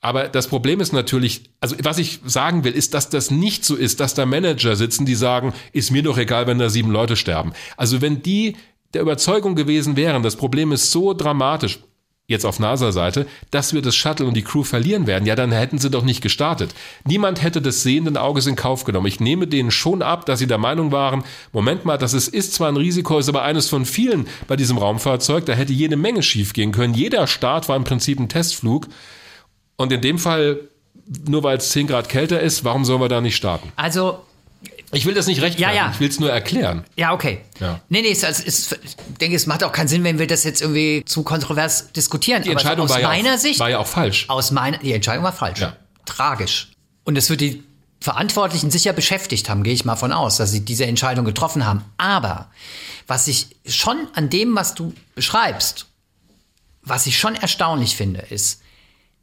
Speaker 2: Aber das Problem ist natürlich, also was ich sagen will, ist, dass das nicht so ist, dass da Manager sitzen, die sagen, ist mir doch egal, wenn da sieben Leute sterben. Also wenn die der Überzeugung gewesen wären, das Problem ist so dramatisch, jetzt auf NASA-Seite, dass wir das Shuttle und die Crew verlieren werden, ja, dann hätten sie doch nicht gestartet. Niemand hätte des sehenden Auges in Kauf genommen. Ich nehme denen schon ab, dass sie der Meinung waren, Moment mal, das ist, ist zwar ein Risiko, ist aber eines von vielen bei diesem Raumfahrzeug, da hätte jede Menge schief gehen können. Jeder Start war im Prinzip ein Testflug. Und in dem Fall, nur weil es 10 Grad kälter ist, warum sollen wir da nicht starten?
Speaker 3: Also
Speaker 2: Ich will das nicht rechtfertigen,
Speaker 3: Ja, ja.
Speaker 2: ich will es nur erklären.
Speaker 3: Ja, okay.
Speaker 2: Ja.
Speaker 3: Nee, nee, es, es, ich denke, es macht auch keinen Sinn, wenn wir das jetzt irgendwie zu kontrovers diskutieren.
Speaker 2: Die Entscheidung
Speaker 3: aus
Speaker 2: war, ja
Speaker 3: meiner
Speaker 2: auch,
Speaker 3: Sicht,
Speaker 2: war ja auch falsch.
Speaker 3: aus meiner, die Entscheidung war falsch.
Speaker 2: Ja.
Speaker 3: Tragisch. Und es wird die Verantwortlichen sicher beschäftigt haben, gehe ich mal von aus, dass sie diese Entscheidung getroffen haben. Aber was ich schon an dem, was du beschreibst, was ich schon erstaunlich finde, ist,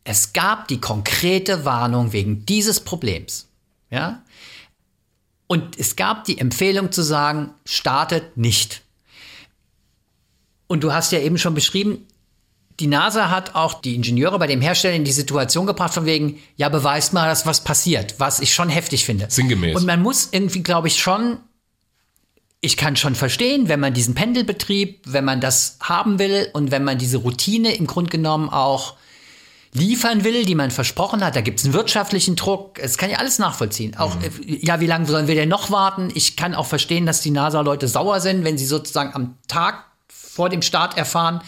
Speaker 3: es gab die konkrete Warnung wegen dieses Problems. Ja? Und es gab die Empfehlung zu sagen, startet nicht. Und du hast ja eben schon beschrieben, die NASA hat auch die Ingenieure bei dem Hersteller in die Situation gebracht, von wegen, ja, beweist mal, dass was passiert, was ich schon heftig finde.
Speaker 2: Sinngemäß.
Speaker 3: Und man muss irgendwie, glaube ich, schon, ich kann schon verstehen, wenn man diesen Pendelbetrieb, wenn man das haben will und wenn man diese Routine im Grunde genommen auch liefern will, die man versprochen hat. Da gibt es einen wirtschaftlichen Druck. Es kann ja alles nachvollziehen. Auch, äh, ja, wie lange sollen wir denn noch warten? Ich kann auch verstehen, dass die NASA-Leute sauer sind, wenn sie sozusagen am Tag vor dem Start erfahren.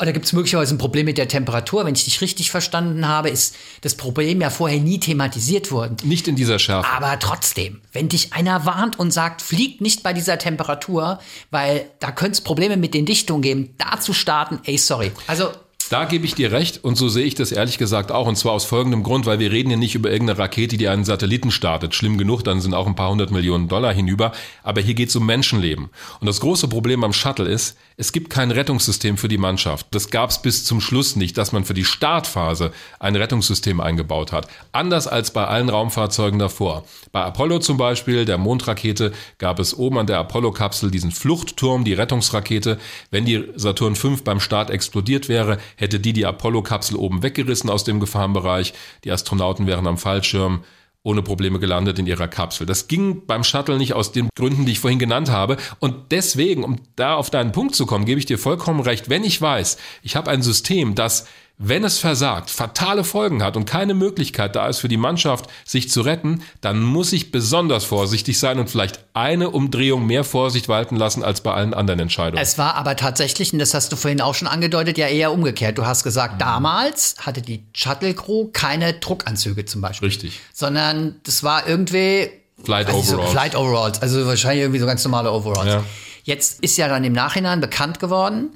Speaker 3: Oder gibt es möglicherweise ein Problem mit der Temperatur? Wenn ich dich richtig verstanden habe, ist das Problem ja vorher nie thematisiert worden.
Speaker 2: Nicht in dieser Schärfe.
Speaker 3: Aber trotzdem, wenn dich einer warnt und sagt, fliegt nicht bei dieser Temperatur, weil da könnte es Probleme mit den Dichtungen geben, da zu starten, ey, sorry. Also,
Speaker 2: Da gebe ich dir recht und so sehe ich das ehrlich gesagt auch. Und zwar aus folgendem Grund, weil wir reden hier nicht über irgendeine Rakete, die einen Satelliten startet. Schlimm genug, dann sind auch ein paar hundert Millionen Dollar hinüber. Aber hier geht es um Menschenleben. Und das große Problem am Shuttle ist, es gibt kein Rettungssystem für die Mannschaft. Das gab es bis zum Schluss nicht, dass man für die Startphase ein Rettungssystem eingebaut hat. Anders als bei allen Raumfahrzeugen davor. Bei Apollo zum Beispiel, der Mondrakete, gab es oben an der Apollo-Kapsel diesen Fluchtturm, die Rettungsrakete. Wenn die Saturn V beim Start explodiert wäre, hätte die die Apollo-Kapsel oben weggerissen aus dem Gefahrenbereich. Die Astronauten wären am Fallschirm ohne Probleme gelandet in ihrer Kapsel. Das ging beim Shuttle nicht aus den Gründen, die ich vorhin genannt habe. Und deswegen, um da auf deinen Punkt zu kommen, gebe ich dir vollkommen recht. Wenn ich weiß, ich habe ein System, das wenn es versagt, fatale Folgen hat und keine Möglichkeit da ist für die Mannschaft, sich zu retten, dann muss ich besonders vorsichtig sein und vielleicht eine Umdrehung mehr Vorsicht walten lassen als bei allen anderen Entscheidungen.
Speaker 3: Es war aber tatsächlich, und das hast du vorhin auch schon angedeutet, ja eher umgekehrt. Du hast gesagt, mhm. damals hatte die Shuttle Crew keine Druckanzüge zum Beispiel.
Speaker 2: Richtig.
Speaker 3: Sondern das war irgendwie
Speaker 2: Flight Overalls. So,
Speaker 3: Flight Overalls, also wahrscheinlich irgendwie so ganz normale Overalls. Ja. Jetzt ist ja dann im Nachhinein bekannt geworden,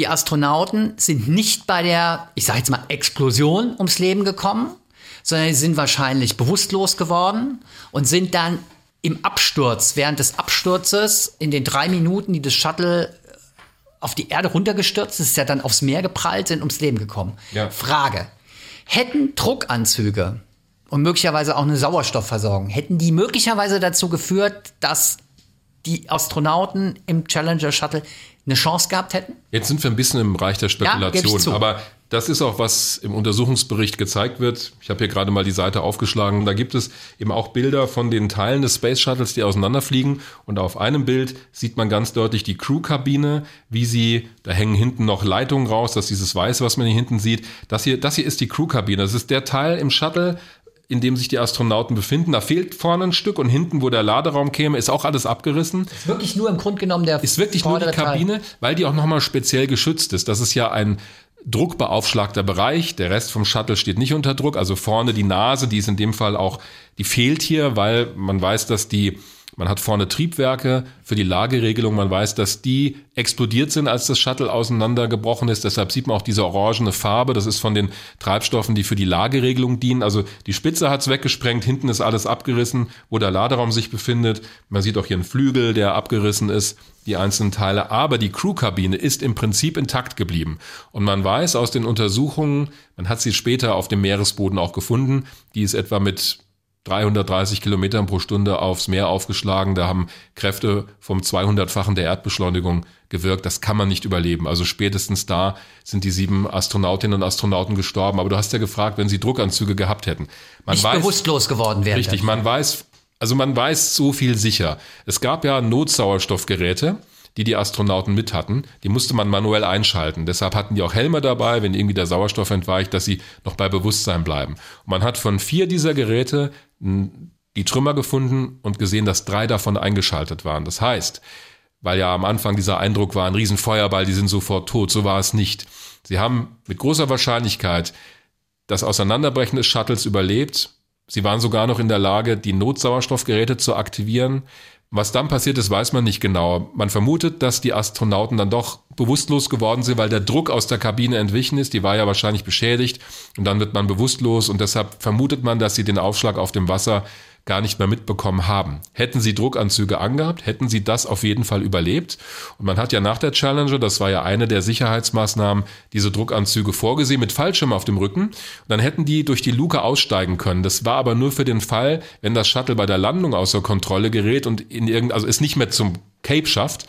Speaker 3: die Astronauten sind nicht bei der, ich sage jetzt mal, Explosion ums Leben gekommen, sondern sie sind wahrscheinlich bewusstlos geworden und sind dann im Absturz, während des Absturzes, in den drei Minuten, die das Shuttle äh, auf die Erde runtergestürzt ist, ist ja dann aufs Meer geprallt, sind ums Leben gekommen. Ja. Frage. Hätten Druckanzüge und möglicherweise auch eine Sauerstoffversorgung, hätten die möglicherweise dazu geführt, dass die Astronauten im Challenger Shuttle eine Chance gehabt hätten?
Speaker 2: Jetzt sind wir ein bisschen im Bereich der Spekulation, ja, aber das ist auch, was im Untersuchungsbericht gezeigt wird. Ich habe hier gerade mal die Seite aufgeschlagen. Da gibt es eben auch Bilder von den Teilen des Space Shuttles, die auseinanderfliegen. Und auf einem Bild sieht man ganz deutlich die Crewkabine, wie sie, da hängen hinten noch Leitungen raus, das ist dieses Weiße, was man hier hinten sieht. Das hier, das hier ist die Crewkabine. Das ist der Teil im Shuttle, in dem sich die Astronauten befinden. Da fehlt vorne ein Stück und hinten, wo der Laderaum käme, ist auch alles abgerissen.
Speaker 3: Ist wirklich nur im Grunde genommen der
Speaker 2: Ist wirklich nur die Kabine, Teil. weil die auch nochmal speziell geschützt ist. Das ist ja ein druckbeaufschlagter Bereich. Der Rest vom Shuttle steht nicht unter Druck. Also vorne die Nase, die ist in dem Fall auch, die fehlt hier, weil man weiß, dass die man hat vorne Triebwerke für die Lageregelung. Man weiß, dass die explodiert sind, als das Shuttle auseinandergebrochen ist. Deshalb sieht man auch diese orangene Farbe. Das ist von den Treibstoffen, die für die Lageregelung dienen. Also die Spitze hat's weggesprengt. Hinten ist alles abgerissen, wo der Laderaum sich befindet. Man sieht auch hier einen Flügel, der abgerissen ist die einzelnen Teile, aber die Crewkabine ist im Prinzip intakt geblieben. Und man weiß aus den Untersuchungen, man hat sie später auf dem Meeresboden auch gefunden, die ist etwa mit 330 Kilometern pro Stunde aufs Meer aufgeschlagen. Da haben Kräfte vom 200-fachen der Erdbeschleunigung gewirkt. Das kann man nicht überleben. Also spätestens da sind die sieben Astronautinnen und Astronauten gestorben. Aber du hast ja gefragt, wenn sie Druckanzüge gehabt hätten.
Speaker 3: Man nicht weiß, bewusstlos geworden wären.
Speaker 2: Richtig, man weiß, also man weiß so viel sicher. Es gab ja Notsauerstoffgeräte die die Astronauten mit hatten, die musste man manuell einschalten. Deshalb hatten die auch Helme dabei, wenn irgendwie der Sauerstoff entweicht, dass sie noch bei Bewusstsein bleiben. Und man hat von vier dieser Geräte die Trümmer gefunden und gesehen, dass drei davon eingeschaltet waren. Das heißt, weil ja am Anfang dieser Eindruck war, ein Riesenfeuerball, die sind sofort tot, so war es nicht. Sie haben mit großer Wahrscheinlichkeit das Auseinanderbrechen des Shuttles überlebt. Sie waren sogar noch in der Lage, die Notsauerstoffgeräte zu aktivieren. Was dann passiert ist, weiß man nicht genau. Man vermutet, dass die Astronauten dann doch bewusstlos geworden sind, weil der Druck aus der Kabine entwichen ist. Die war ja wahrscheinlich beschädigt und dann wird man bewusstlos und deshalb vermutet man, dass sie den Aufschlag auf dem Wasser gar nicht mehr mitbekommen haben. Hätten sie Druckanzüge angehabt, hätten sie das auf jeden Fall überlebt. Und man hat ja nach der Challenger, das war ja eine der Sicherheitsmaßnahmen, diese Druckanzüge vorgesehen mit Fallschirm auf dem Rücken. Und dann hätten die durch die Luke aussteigen können. Das war aber nur für den Fall, wenn das Shuttle bei der Landung außer Kontrolle gerät und in irgend, also es nicht mehr zum Cape schafft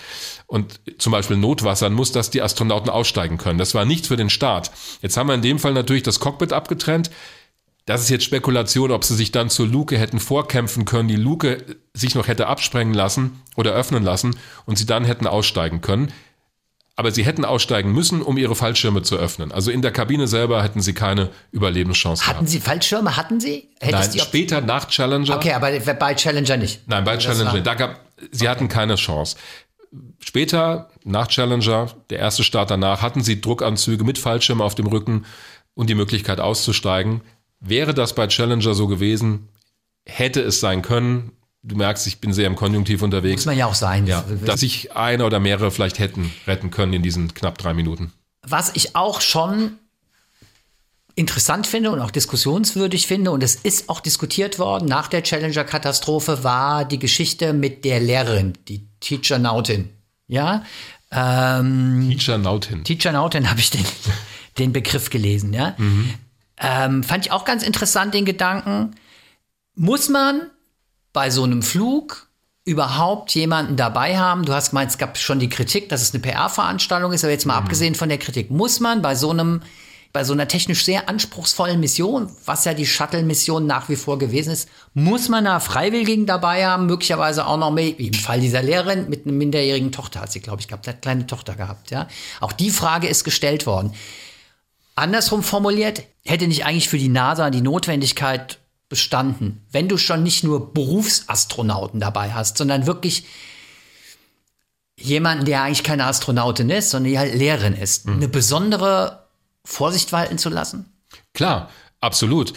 Speaker 2: und zum Beispiel Notwassern muss, dass die Astronauten aussteigen können. Das war nicht für den Start. Jetzt haben wir in dem Fall natürlich das Cockpit abgetrennt. Das ist jetzt Spekulation, ob sie sich dann zur Luke hätten vorkämpfen können, die Luke sich noch hätte absprengen lassen oder öffnen lassen und sie dann hätten aussteigen können. Aber sie hätten aussteigen müssen, um ihre Fallschirme zu öffnen. Also in der Kabine selber hätten sie keine Überlebenschance
Speaker 3: hatten gehabt. Hatten sie Fallschirme? Hatten sie?
Speaker 2: Hättest Nein, später nach Challenger.
Speaker 3: Okay, aber bei Challenger nicht.
Speaker 2: Nein, bei Challenger. Da gab, sie okay. hatten keine Chance. Später, nach Challenger, der erste Start danach, hatten sie Druckanzüge mit Fallschirm auf dem Rücken und die Möglichkeit auszusteigen. Wäre das bei Challenger so gewesen, hätte es sein können. Du merkst, ich bin sehr im Konjunktiv unterwegs.
Speaker 3: Muss man ja auch sein.
Speaker 2: Ja, dass sich einer oder mehrere vielleicht hätten retten können in diesen knapp drei Minuten.
Speaker 3: was ich auch schon interessant finde und auch diskussionswürdig finde, und es ist auch diskutiert worden nach der Challenger-Katastrophe, war die Geschichte mit der Lehrerin, die Teacher Nautin. Ja, ähm,
Speaker 2: Teacher Nautin.
Speaker 3: Teacher Nautin habe ich den, den Begriff gelesen, ja. Mhm. Ähm, fand ich auch ganz interessant, den Gedanken. Muss man bei so einem Flug überhaupt jemanden dabei haben? Du hast gemeint, es gab schon die Kritik, dass es eine PR-Veranstaltung ist, aber jetzt mal mhm. abgesehen von der Kritik, muss man bei so einem bei so einer technisch sehr anspruchsvollen Mission, was ja die Shuttle-Mission nach wie vor gewesen ist, muss man da Freiwilligen dabei haben, möglicherweise auch noch mehr, wie im Fall dieser Lehrerin mit einer minderjährigen Tochter hat sie, glaube ich, gehabt, hat eine kleine Tochter gehabt, ja. Auch die Frage ist gestellt worden. Andersrum formuliert, hätte nicht eigentlich für die NASA die Notwendigkeit bestanden, wenn du schon nicht nur Berufsastronauten dabei hast, sondern wirklich jemanden, der eigentlich keine Astronautin ist, sondern die halt Lehrerin ist, mhm. eine besondere Vorsicht walten zu lassen?
Speaker 2: Klar, absolut.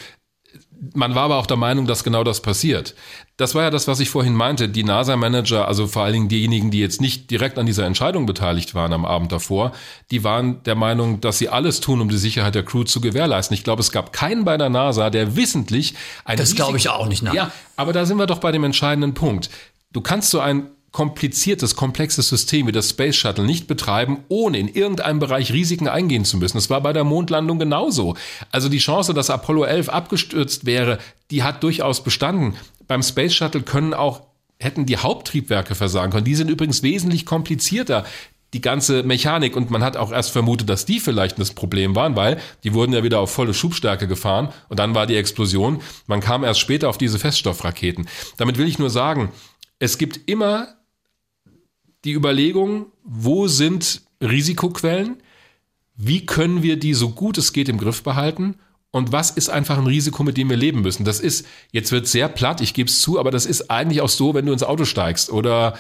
Speaker 2: Man war aber auch der Meinung, dass genau das passiert. Das war ja das, was ich vorhin meinte. Die NASA-Manager, also vor allen Dingen diejenigen, die jetzt nicht direkt an dieser Entscheidung beteiligt waren am Abend davor, die waren der Meinung, dass sie alles tun, um die Sicherheit der Crew zu gewährleisten. Ich glaube, es gab keinen bei der NASA, der wissentlich
Speaker 3: ein Das glaube ich auch nicht.
Speaker 2: Nein. Ja, aber da sind wir doch bei dem entscheidenden Punkt. Du kannst so ein kompliziertes, komplexes System wie das Space Shuttle nicht betreiben, ohne in irgendeinem Bereich Risiken eingehen zu müssen. Das war bei der Mondlandung genauso. Also die Chance, dass Apollo 11 abgestürzt wäre, die hat durchaus bestanden. Beim Space Shuttle können auch hätten die Haupttriebwerke versagen können. Die sind übrigens wesentlich komplizierter die ganze Mechanik und man hat auch erst vermutet, dass die vielleicht das Problem waren, weil die wurden ja wieder auf volle Schubstärke gefahren und dann war die Explosion. Man kam erst später auf diese Feststoffraketen. Damit will ich nur sagen, es gibt immer die Überlegung, wo sind Risikoquellen? Wie können wir die so gut es geht im Griff behalten? Und was ist einfach ein Risiko, mit dem wir leben müssen? Das ist, jetzt wird sehr platt, ich gebe es zu, aber das ist eigentlich auch so, wenn du ins Auto steigst oder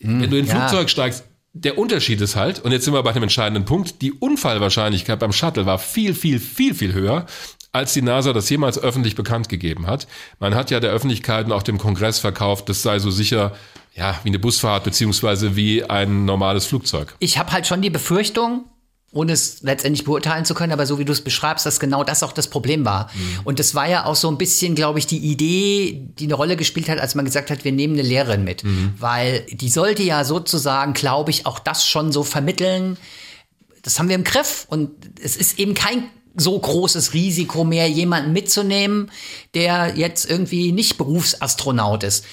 Speaker 2: hm, wenn du in ein ja. Flugzeug steigst. Der Unterschied ist halt, und jetzt sind wir bei dem entscheidenden Punkt, die Unfallwahrscheinlichkeit beim Shuttle war viel, viel, viel, viel höher, als die NASA das jemals öffentlich bekannt gegeben hat. Man hat ja der Öffentlichkeit und auch dem Kongress verkauft, das sei so sicher ja, wie eine Busfahrt beziehungsweise wie ein normales Flugzeug.
Speaker 3: Ich habe halt schon die Befürchtung, ohne es letztendlich beurteilen zu können, aber so wie du es beschreibst, dass genau das auch das Problem war. Mhm. Und das war ja auch so ein bisschen, glaube ich, die Idee, die eine Rolle gespielt hat, als man gesagt hat, wir nehmen eine Lehrerin mit. Mhm. Weil die sollte ja sozusagen, glaube ich, auch das schon so vermitteln. Das haben wir im Griff und es ist eben kein so großes Risiko mehr, jemanden mitzunehmen, der jetzt irgendwie nicht Berufsastronaut ist.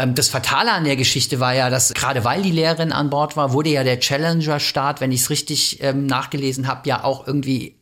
Speaker 3: Ähm, das Fatale an der Geschichte war ja, dass gerade weil die Lehrerin an Bord war, wurde ja der Challenger-Start, wenn ich es richtig ähm, nachgelesen habe, ja auch irgendwie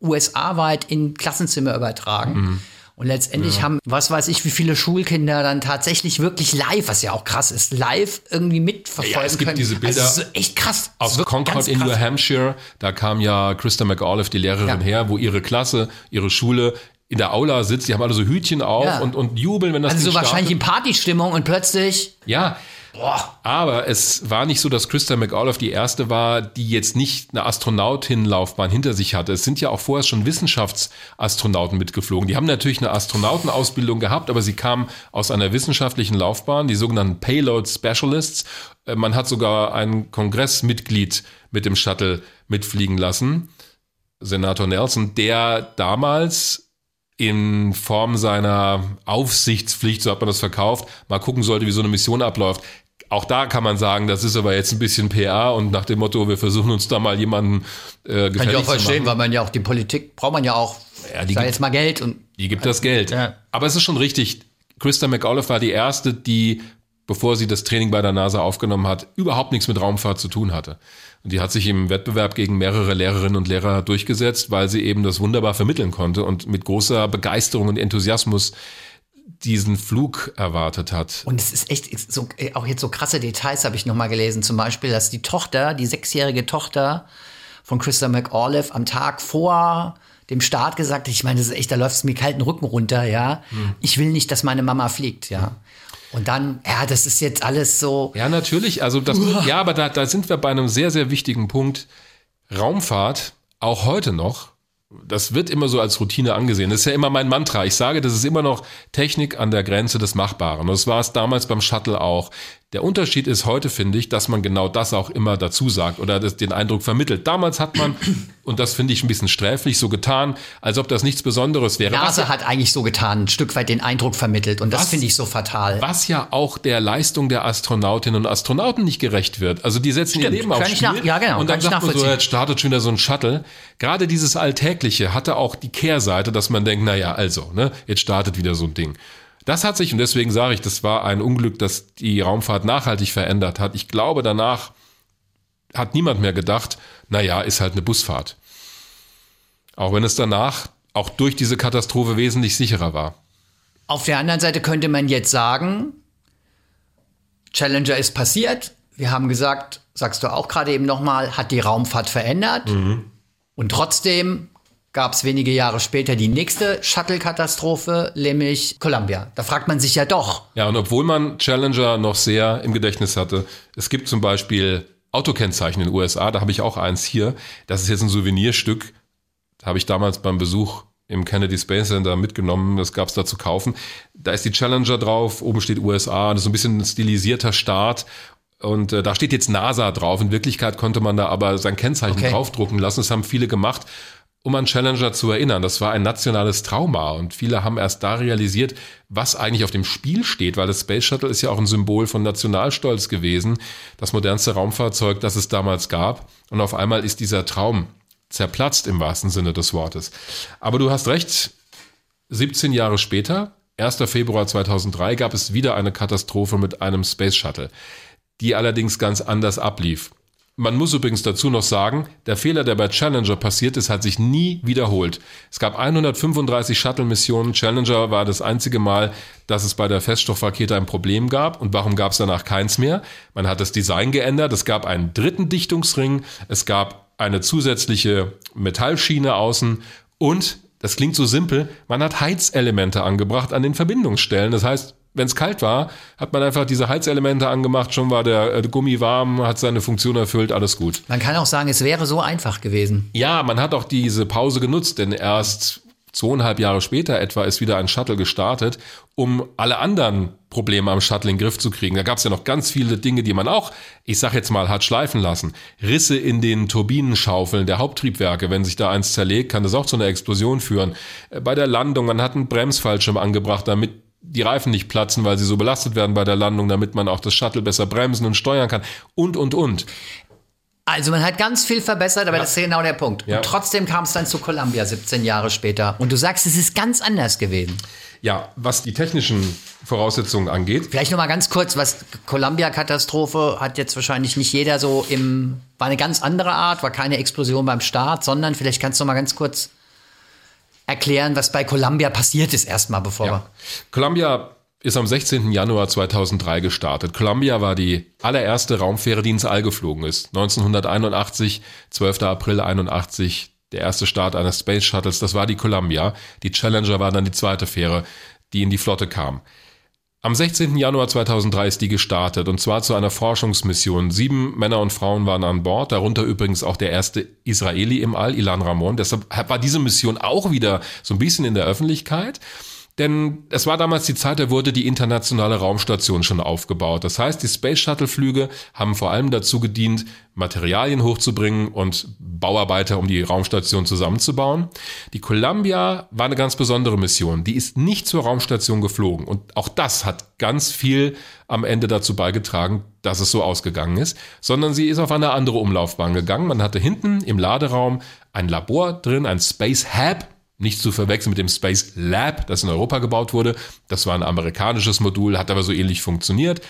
Speaker 3: USA-weit in Klassenzimmer übertragen. Mhm. Und letztendlich ja. haben, was weiß ich, wie viele Schulkinder dann tatsächlich wirklich live, was ja auch krass ist, live irgendwie mitverfolgen
Speaker 2: ja, es gibt
Speaker 3: können.
Speaker 2: diese Bilder.
Speaker 3: Also echt krass.
Speaker 2: Aus Concord in New Hampshire, da kam ja Christa McAuliffe, die Lehrerin, ja. her, wo ihre Klasse, ihre Schule in der Aula sitzt, die haben alle so Hütchen auf ja. und, und jubeln, wenn das
Speaker 3: Also Ding so wahrscheinlich in Partystimmung und plötzlich.
Speaker 2: Ja. Boah. Aber es war nicht so, dass Christa McAuliffe die erste war, die jetzt nicht eine Astronautin-Laufbahn hinter sich hatte. Es sind ja auch vorher schon Wissenschaftsastronauten mitgeflogen. Die haben natürlich eine Astronautenausbildung gehabt, aber sie kamen aus einer wissenschaftlichen Laufbahn, die sogenannten Payload Specialists. Äh, man hat sogar ein Kongressmitglied mit dem Shuttle mitfliegen lassen, Senator Nelson, der damals in Form seiner Aufsichtspflicht, so hat man das verkauft, mal gucken sollte, wie so eine Mission abläuft. Auch da kann man sagen, das ist aber jetzt ein bisschen PA und nach dem Motto, wir versuchen uns da mal jemanden äh,
Speaker 3: Kann ich auch verstehen, weil man ja auch die Politik braucht man ja auch. Ja, die gibt, jetzt mal Geld und
Speaker 2: die gibt das Geld. Ja. Aber es ist schon richtig. Christa McAuliffe war die erste, die bevor sie das Training bei der NASA aufgenommen hat, überhaupt nichts mit Raumfahrt zu tun hatte. Und die hat sich im Wettbewerb gegen mehrere Lehrerinnen und Lehrer durchgesetzt, weil sie eben das wunderbar vermitteln konnte und mit großer Begeisterung und Enthusiasmus diesen Flug erwartet hat.
Speaker 3: Und es ist echt so, auch jetzt so krasse Details habe ich nochmal gelesen. Zum Beispiel, dass die Tochter, die sechsjährige Tochter von Christa McAuliffe am Tag vor dem Start gesagt hat, ich meine, das ist echt, da läuft es mir kalten Rücken runter, ja. Hm. Ich will nicht, dass meine Mama fliegt, ja. Und dann, ja, das ist jetzt alles so.
Speaker 2: Ja, natürlich. Also das, ja, aber da, da sind wir bei einem sehr, sehr wichtigen Punkt. Raumfahrt, auch heute noch, das wird immer so als Routine angesehen. Das ist ja immer mein Mantra. Ich sage, das ist immer noch Technik an der Grenze des Machbaren. Und das war es damals beim Shuttle auch. Der Unterschied ist heute, finde ich, dass man genau das auch immer dazu sagt oder den Eindruck vermittelt. Damals hat man, und das finde ich ein bisschen sträflich, so getan, als ob das nichts Besonderes wäre.
Speaker 3: NASA
Speaker 2: was,
Speaker 3: hat eigentlich so getan, ein Stück weit den Eindruck vermittelt und das finde ich so fatal.
Speaker 2: was ja auch der Leistung der Astronautinnen und Astronauten nicht gerecht wird. Also die setzen
Speaker 3: Stimmt,
Speaker 2: ihr Leben aufs Spiel
Speaker 3: nach- ja, genau,
Speaker 2: und dann sagt man so, jetzt startet schon wieder so ein Shuttle. Gerade dieses Alltägliche hatte auch die Kehrseite, dass man denkt, naja, also, ne, jetzt startet wieder so ein Ding. Das hat sich, und deswegen sage ich, das war ein Unglück, das die Raumfahrt nachhaltig verändert hat. Ich glaube, danach hat niemand mehr gedacht, naja, ist halt eine Busfahrt. Auch wenn es danach auch durch diese Katastrophe wesentlich sicherer war.
Speaker 3: Auf der anderen Seite könnte man jetzt sagen, Challenger ist passiert. Wir haben gesagt, sagst du auch gerade eben nochmal, hat die Raumfahrt verändert. Und trotzdem gab es wenige Jahre später die nächste Shuttle-Katastrophe, nämlich Columbia. Da fragt man sich ja doch,
Speaker 2: Ja, und obwohl man Challenger noch sehr im Gedächtnis hatte, es gibt zum Beispiel Autokennzeichen in den USA, da habe ich auch eins hier. Das ist jetzt ein Souvenirstück. Habe ich damals beim Besuch im Kennedy Space Center mitgenommen. Das gab es da zu kaufen. Da ist die Challenger drauf, oben steht USA, das ist so ein bisschen ein stilisierter Start. Und äh, da steht jetzt NASA drauf. In Wirklichkeit konnte man da aber sein Kennzeichen
Speaker 3: Okay.
Speaker 2: draufdrucken lassen. Das haben viele gemacht, um an Challenger zu erinnern. Das war ein nationales Trauma. Und viele haben erst da realisiert, was eigentlich auf dem Spiel steht, weil das Space Shuttle ist ja auch ein Symbol von Nationalstolz gewesen. Das modernste Raumfahrzeug, das es damals gab. Und auf einmal ist dieser Traum zerplatzt im wahrsten Sinne des Wortes. Aber du hast recht, 17 Jahre später, 1. Februar 2003, gab es wieder eine Katastrophe mit einem Space Shuttle, die allerdings ganz anders ablief. Man muss übrigens dazu noch sagen, der Fehler, der bei Challenger passiert ist, hat sich nie wiederholt. Es gab 135 Shuttle-Missionen. Challenger war das einzige Mal, dass es bei der Feststoffrakete ein Problem gab. Und warum gab es danach keins mehr? Man hat das Design geändert. Es gab einen dritten Dichtungsring. Es gab eine zusätzliche Metallschiene außen und das klingt so simpel, man hat Heizelemente angebracht an den Verbindungsstellen. Das heißt, wenn es kalt war, hat man einfach diese Heizelemente angemacht, schon war der äh, Gummi warm, hat seine Funktion erfüllt, alles gut.
Speaker 3: man kann auch sagen, es wäre so einfach gewesen.
Speaker 2: Ja, man hat auch diese Pause genutzt, denn erst zweieinhalb Jahre später etwa ist wieder ein Shuttle gestartet, um alle anderen Probleme am Shuttle in den Griff zu kriegen. Da gab es ja noch ganz viele Dinge, die man auch, ich sag jetzt mal, hat schleifen lassen. Risse in den Turbinenschaufeln der Haupttriebwerke. Wenn sich da eins zerlegt, kann das auch zu einer Explosion führen. Äh, Bei der Landung, man hat einen Bremsfallschirm angebracht, damit die Reifen nicht platzen, weil sie so belastet werden bei der Landung, damit man auch das Shuttle besser bremsen und steuern kann. Und, und, und.
Speaker 3: Also man hat ganz viel verbessert, aber das ist genau der Punkt.
Speaker 2: Ja.
Speaker 3: Und trotzdem kam es dann zu Columbia 17 Jahre später. Und du sagst, es ist ganz anders gewesen.
Speaker 2: Ja, was die technischen Voraussetzungen angeht,
Speaker 3: Vielleicht noch mal ganz kurz, was Columbia-Katastrophe hat jetzt wahrscheinlich nicht jeder so im, war eine ganz andere Art, war keine Explosion beim Start, sondern vielleicht kannst du noch mal ganz kurz erklären, was bei Columbia passiert ist erstmal, bevor wir.
Speaker 2: Ja. Columbia ist am 16. Januar 2003 gestartet. Columbia war die allererste Raumfähre, die ins All geflogen ist. 1981, 12. April 81, der erste Start eines Space Shuttles, das war die Columbia. Die Challenger war dann die zweite Fähre, die in die Flotte kam. Am 16. Januar 2003 ist die gestartet und zwar zu einer Forschungsmission. Sieben Männer und Frauen waren an Bord, darunter übrigens auch der erste Israeli im All, Ilan Ramon. Deshalb war diese Mission auch wieder so ein bisschen in der Öffentlichkeit. Denn es war damals die Zeit, da wurde die internationale Raumstation schon aufgebaut. Das heißt, die Space Shuttle-Flüge haben vor allem dazu gedient, Materialien hochzubringen und Bauarbeiter, um die Raumstation zusammenzubauen. Die Columbia war eine ganz besondere Mission. Die ist nicht zur Raumstation geflogen. Und auch das hat ganz viel am Ende dazu beigetragen, dass es so ausgegangen ist, sondern sie ist auf eine andere Umlaufbahn gegangen. Man hatte hinten im Laderaum ein Labor drin, ein Space Hab, nicht zu verwechseln mit dem Space Lab, das in Europa gebaut wurde. Das war ein amerikanisches Modul, hat aber so ähnlich funktioniert.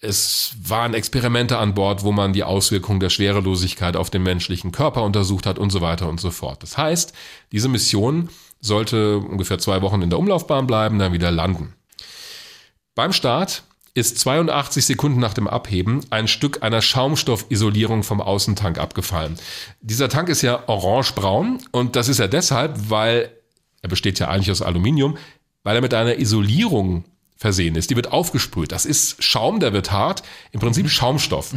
Speaker 2: Es waren Experimente an Bord, wo man die Auswirkungen der Schwerelosigkeit auf den menschlichen Körper untersucht hat und so weiter und so fort. Das heißt, diese Mission sollte ungefähr zwei Wochen in der Umlaufbahn bleiben, dann wieder landen. Beim Start ist 82 Sekunden nach dem Abheben ein Stück einer Schaumstoffisolierung vom Außentank abgefallen. Dieser Tank ist ja orangebraun und das ist er deshalb, weil er besteht ja eigentlich aus Aluminium, weil er mit einer Isolierung versehen ist. Die wird aufgesprüht. Das ist Schaum, der wird hart. Im Prinzip Schaumstoff.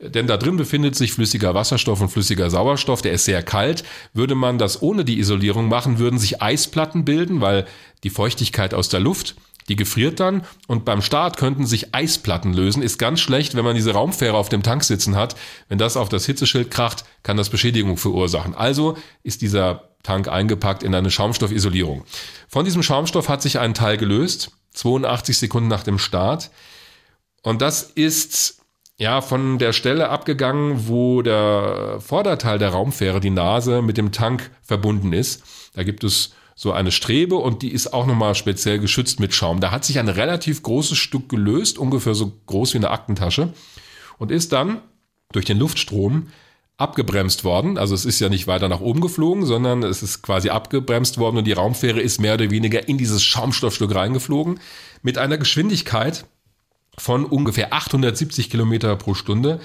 Speaker 2: Denn da drin befindet sich flüssiger Wasserstoff und flüssiger Sauerstoff. Der ist sehr kalt. Würde man das ohne die Isolierung machen, würden sich Eisplatten bilden, weil die Feuchtigkeit aus der Luft Die gefriert dann und beim Start könnten sich Eisplatten lösen. Ist ganz schlecht, wenn man diese Raumfähre auf dem Tank sitzen hat. Wenn das auf das Hitzeschild kracht, kann das Beschädigung verursachen. Also ist dieser Tank eingepackt in eine Schaumstoffisolierung. Von diesem Schaumstoff hat sich ein Teil gelöst, 82 Sekunden nach dem Start. Und das ist ja von der Stelle abgegangen, wo der Vorderteil der Raumfähre, die Nase, mit dem Tank verbunden ist. Da gibt es so eine Strebe und die ist auch nochmal speziell geschützt mit Schaum. Da hat sich ein relativ großes Stück gelöst, ungefähr so groß wie eine Aktentasche und ist dann durch den Luftstrom abgebremst worden. Also es ist ja nicht weiter nach oben geflogen, sondern es ist quasi abgebremst worden und die Raumfähre ist mehr oder weniger in dieses Schaumstoffstück reingeflogen mit einer Geschwindigkeit von ungefähr 870 Kilometer pro Stunde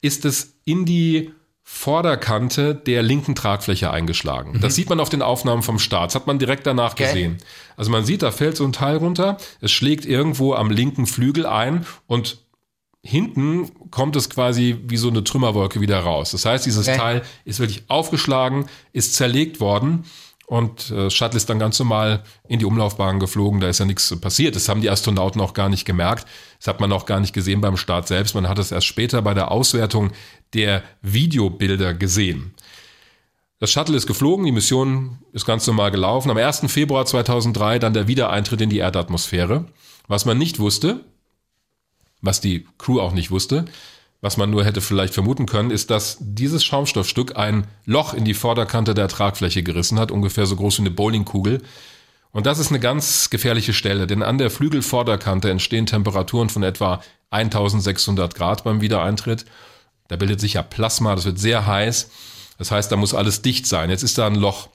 Speaker 2: ist es in die Vorderkante der linken Tragfläche eingeschlagen. Mhm. Das sieht man auf den Aufnahmen vom Start. Das hat man direkt danach okay. gesehen. Also man sieht, da fällt so ein Teil runter. Es schlägt irgendwo am linken Flügel ein und hinten kommt es quasi wie so eine Trümmerwolke wieder raus. Das heißt, dieses okay. Teil ist wirklich aufgeschlagen, ist zerlegt worden und äh, Shuttle ist dann ganz normal in die Umlaufbahn geflogen, da ist ja nichts passiert. Das haben die Astronauten auch gar nicht gemerkt. Das hat man auch gar nicht gesehen beim Start selbst. Man hat es erst später bei der Auswertung der Videobilder gesehen. Das Shuttle ist geflogen, die Mission ist ganz normal gelaufen. Am 1. Februar 2003 dann der Wiedereintritt in die Erdatmosphäre. Was man nicht wusste, was die Crew auch nicht wusste, was man nur hätte vielleicht vermuten können, ist, dass dieses Schaumstoffstück ein Loch in die Vorderkante der Tragfläche gerissen hat, ungefähr so groß wie eine Bowlingkugel. Und das ist eine ganz gefährliche Stelle, denn an der Flügelvorderkante entstehen Temperaturen von etwa 1600 Grad beim Wiedereintritt. Da bildet sich ja Plasma, das wird sehr heiß. Das heißt, da muss alles dicht sein. Jetzt ist da ein Loch.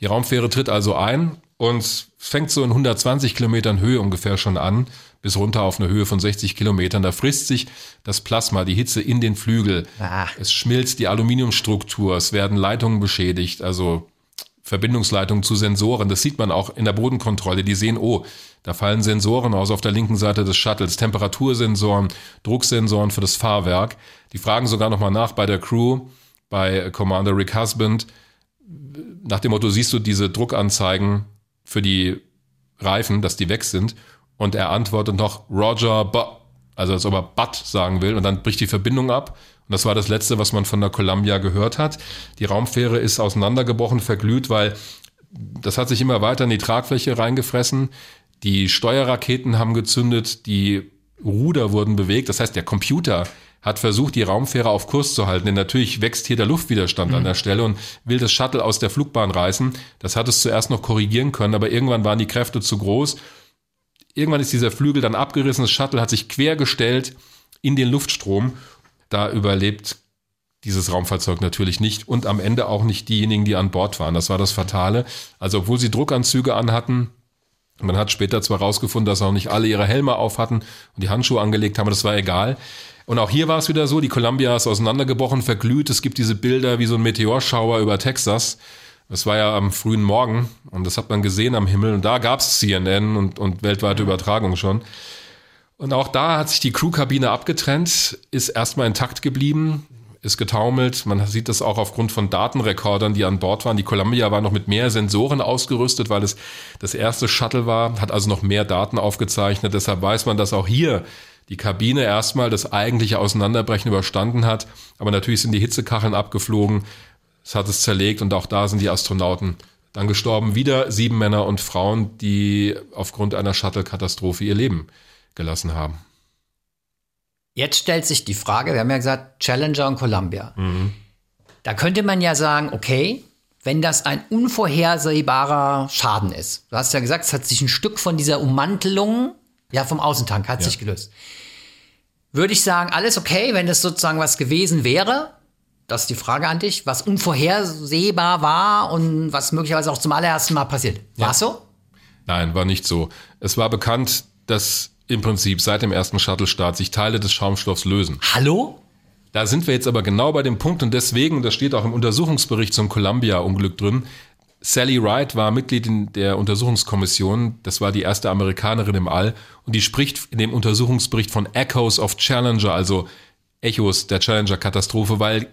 Speaker 2: Die Raumfähre tritt also ein und fängt so in 120 Kilometern Höhe ungefähr schon an bis runter auf eine Höhe von 60 Kilometern. Da frisst sich das Plasma, die Hitze in den Flügel. Ah. Es schmilzt die Aluminiumstruktur, es werden Leitungen beschädigt, also Verbindungsleitungen zu Sensoren. Das sieht man auch in der Bodenkontrolle. Die sehen, oh, da fallen Sensoren aus auf der linken Seite des Shuttles, Temperatursensoren, Drucksensoren für das Fahrwerk. Die fragen sogar nochmal nach bei der Crew, bei Commander Rick Husband. Nach dem Motto, siehst du diese Druckanzeigen für die Reifen, dass die weg sind? Und er antwortet noch Roger, but, also als ob er but sagen will. Und dann bricht die Verbindung ab. Und das war das Letzte, was man von der Columbia gehört hat. Die Raumfähre ist auseinandergebrochen, verglüht, weil das hat sich immer weiter in die Tragfläche reingefressen. Die Steuerraketen haben gezündet, die Ruder wurden bewegt. Das heißt, der Computer hat versucht, die Raumfähre auf Kurs zu halten, denn natürlich wächst hier der Luftwiderstand mhm. an der Stelle und will das Shuttle aus der Flugbahn reißen. Das hat es zuerst noch korrigieren können, aber irgendwann waren die Kräfte zu groß Irgendwann ist dieser Flügel dann abgerissen, das Shuttle hat sich quergestellt in den Luftstrom. Da überlebt dieses Raumfahrzeug natürlich nicht und am Ende auch nicht diejenigen, die an Bord waren. Das war das Fatale. Also obwohl sie Druckanzüge anhatten, man hat später zwar rausgefunden, dass auch nicht alle ihre Helme auf hatten und die Handschuhe angelegt haben, das war egal. Und auch hier war es wieder so, die Columbia ist auseinandergebrochen, verglüht. Es gibt diese Bilder wie so ein Meteorschauer über Texas. Es war ja am frühen Morgen und das hat man gesehen am Himmel und da gab es CNN und, und weltweite Übertragung schon. Und auch da hat sich die Crewkabine abgetrennt, ist erstmal intakt geblieben, ist getaumelt. Man sieht das auch aufgrund von Datenrekordern, die an Bord waren. Die Columbia war noch mit mehr Sensoren ausgerüstet, weil es das erste Shuttle war, hat also noch mehr Daten aufgezeichnet. Deshalb weiß man, dass auch hier die Kabine erstmal das eigentliche Auseinanderbrechen überstanden hat. Aber natürlich sind die Hitzekacheln abgeflogen. Es hat es zerlegt und auch da sind die Astronauten dann gestorben. Wieder sieben Männer und Frauen, die aufgrund einer Shuttle-Katastrophe ihr Leben gelassen haben.
Speaker 3: Jetzt stellt sich die Frage, wir haben ja gesagt, Challenger und Columbia. Mhm. Da könnte man ja sagen, okay, wenn das ein unvorhersehbarer Schaden ist. Du hast ja gesagt, es hat sich ein Stück von dieser Ummantelung, ja, vom Außentank hat ja. sich gelöst. Würde ich sagen, alles okay, wenn das sozusagen was gewesen wäre, das ist die Frage an dich, was unvorhersehbar war und was möglicherweise auch zum allerersten Mal passiert. War es ja. so?
Speaker 2: Nein, war nicht so. Es war bekannt, dass im Prinzip seit dem ersten Shuttle-Start sich Teile des Schaumstoffs lösen.
Speaker 3: Hallo?
Speaker 2: Da sind wir jetzt aber genau bei dem Punkt und deswegen, das steht auch im Untersuchungsbericht zum Columbia-Unglück drin, Sally Wright war Mitglied in der Untersuchungskommission. Das war die erste Amerikanerin im All. Und die spricht in dem Untersuchungsbericht von Echoes of Challenger, also Echos der Challenger-Katastrophe, weil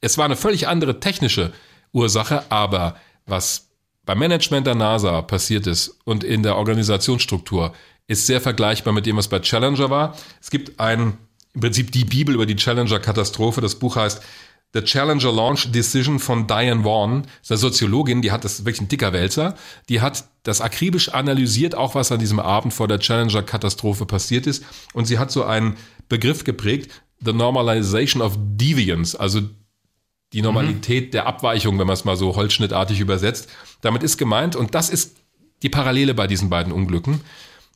Speaker 2: es war eine völlig andere technische Ursache, aber was beim Management der NASA passiert ist und in der Organisationsstruktur, ist sehr vergleichbar mit dem, was bei Challenger war. Es gibt ein, im Prinzip die Bibel über die Challenger-Katastrophe. Das Buch heißt The Challenger Launch Decision von Diane Vaughan, das ist eine Soziologin, die hat das wirklich ein dicker Wälzer, die hat das akribisch analysiert, auch was an diesem Abend vor der Challenger-Katastrophe passiert ist. Und sie hat so einen Begriff geprägt, the normalization of deviance, also die Normalität mhm. der Abweichung, wenn man es mal so holzschnittartig übersetzt. Damit ist gemeint, und das ist die Parallele bei diesen beiden Unglücken.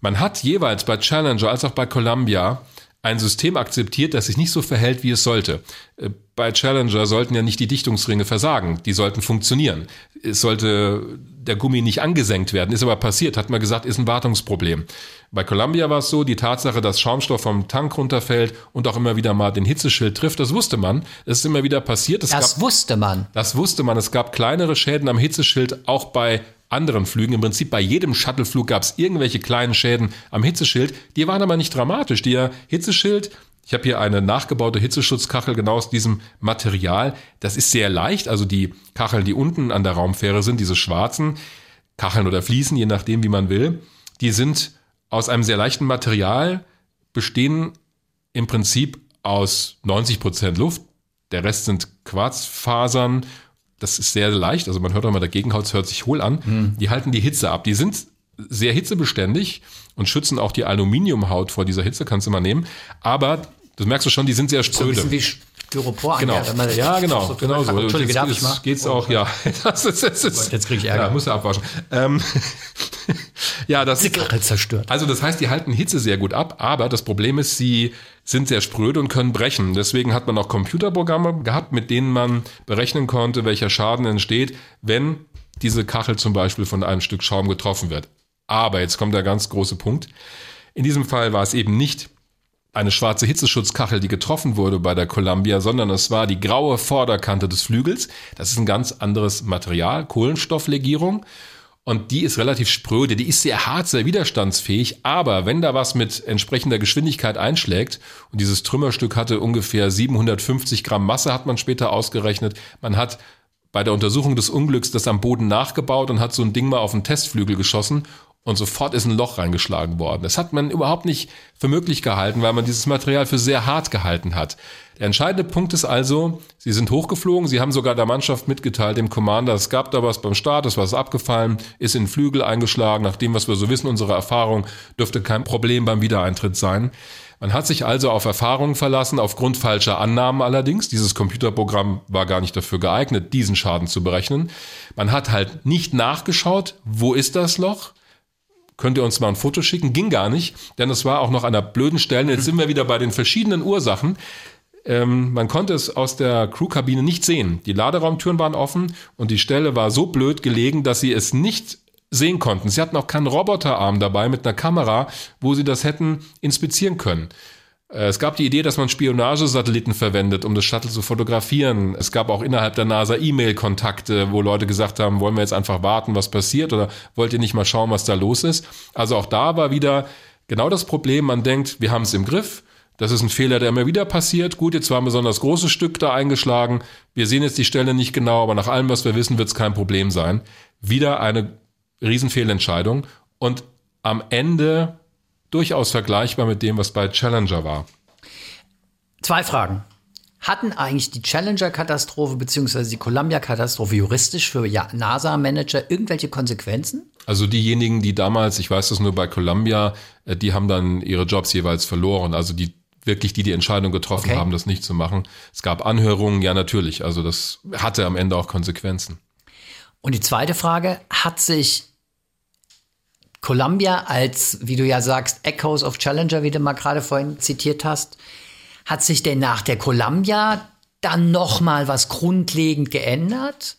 Speaker 2: Man hat jeweils bei Challenger als auch bei Columbia ein System akzeptiert, das sich nicht so verhält, wie es sollte. Äh, bei Challenger sollten ja nicht die Dichtungsringe versagen, die sollten funktionieren. Es sollte der Gummi nicht angesenkt werden, ist aber passiert, hat man gesagt, ist ein Wartungsproblem. Bei Columbia war es so, die Tatsache, dass Schaumstoff vom Tank runterfällt und auch immer wieder mal den Hitzeschild trifft, das wusste man. Das ist immer wieder passiert.
Speaker 3: Es das gab, wusste man.
Speaker 2: Das wusste man. Es gab kleinere Schäden am Hitzeschild, auch bei anderen Flügen. Im Prinzip bei jedem Shuttleflug gab es irgendwelche kleinen Schäden am Hitzeschild. Die waren aber nicht dramatisch. Der Hitzeschild, ich habe hier eine nachgebaute Hitzeschutzkachel genau aus diesem Material. Das ist sehr leicht. Also die Kacheln, die unten an der Raumfähre sind, diese schwarzen Kacheln oder Fliesen, je nachdem, wie man will, die sind aus einem sehr leichten Material, bestehen im Prinzip aus 90 Prozent Luft. Der Rest sind Quarzfasern das ist sehr leicht, also man hört auch mal, der Gegenhaut hört sich hohl an. Mhm. Die halten die Hitze ab. Die sind sehr hitzebeständig und schützen auch die Aluminiumhaut vor dieser Hitze, kannst du mal nehmen. Aber, das merkst du schon, die sind sehr spröde. So
Speaker 3: Styropor
Speaker 2: genau. an. Ja, genau, so genau so.
Speaker 3: Entschuldige, darf ich mal?
Speaker 2: Geht's auch, ja.
Speaker 3: Das ist, das ist, Jetzt kriege ich Ärger.
Speaker 2: Ja, muss er abwaschen. Ähm, ja, das
Speaker 3: Zigarre zerstört.
Speaker 2: Also das heißt, die halten Hitze sehr gut ab, aber das Problem ist, sie sind sehr spröde und können brechen. Deswegen hat man auch Computerprogramme gehabt, mit denen man berechnen konnte, welcher Schaden entsteht, wenn diese Kachel zum Beispiel von einem Stück Schaum getroffen wird. Aber jetzt kommt der ganz große Punkt. In diesem Fall war es eben nicht eine schwarze Hitzeschutzkachel, die getroffen wurde bei der Columbia, sondern es war die graue Vorderkante des Flügels. Das ist ein ganz anderes Material, Kohlenstofflegierung. Und die ist relativ spröde, die ist sehr hart, sehr widerstandsfähig, aber wenn da was mit entsprechender Geschwindigkeit einschlägt, und dieses Trümmerstück hatte ungefähr 750 Gramm Masse, hat man später ausgerechnet, man hat bei der Untersuchung des Unglücks das am Boden nachgebaut und hat so ein Ding mal auf den Testflügel geschossen und sofort ist ein Loch reingeschlagen worden. Das hat man überhaupt nicht für möglich gehalten, weil man dieses Material für sehr hart gehalten hat. Der entscheidende Punkt ist also, sie sind hochgeflogen, sie haben sogar der Mannschaft mitgeteilt, dem Commander, es gab da was beim Start, es war abgefallen, ist in den Flügel eingeschlagen. Nach dem, was wir so wissen, unsere Erfahrung, dürfte kein Problem beim Wiedereintritt sein. Man hat sich also auf Erfahrungen verlassen, aufgrund falscher Annahmen allerdings. Dieses Computerprogramm war gar nicht dafür geeignet, diesen Schaden zu berechnen. Man hat halt nicht nachgeschaut, wo ist das Loch? Könnt ihr uns mal ein Foto schicken? Ging gar nicht, denn es war auch noch an einer blöden Stelle. Jetzt sind wir wieder bei den verschiedenen Ursachen. Ähm, man konnte es aus der Crewkabine nicht sehen. Die Laderaumtüren waren offen und die Stelle war so blöd gelegen, dass sie es nicht sehen konnten. Sie hatten auch keinen Roboterarm dabei mit einer Kamera, wo sie das hätten inspizieren können. Äh, es gab die Idee, dass man Spionagesatelliten verwendet, um das Shuttle zu fotografieren. Es gab auch innerhalb der NASA E-Mail-Kontakte, wo Leute gesagt haben, wollen wir jetzt einfach warten, was passiert oder wollt ihr nicht mal schauen, was da los ist? Also auch da war wieder genau das Problem, man denkt, wir haben es im Griff. Das ist ein Fehler, der immer wieder passiert. Gut, jetzt war ein besonders großes Stück da eingeschlagen. Wir sehen jetzt die Stelle nicht genau, aber nach allem, was wir wissen, wird es kein Problem sein. Wieder eine Riesenfehlentscheidung. Und am Ende durchaus vergleichbar mit dem, was bei Challenger war.
Speaker 3: Zwei Fragen. Hatten eigentlich die Challenger-Katastrophe bzw. die Columbia-Katastrophe juristisch für NASA-Manager irgendwelche Konsequenzen?
Speaker 2: Also diejenigen, die damals, ich weiß das nur bei Columbia, äh, die haben dann ihre Jobs jeweils verloren. Also die wirklich, die die Entscheidung getroffen okay. haben, das nicht zu machen. Es gab Anhörungen, ja natürlich. Also das hatte am Ende auch Konsequenzen.
Speaker 3: Und die zweite Frage, hat sich Columbia als, wie du ja sagst, Echoes of Challenger, wie du mal gerade vorhin zitiert hast, hat sich denn nach der Columbia dann noch mal was grundlegend geändert?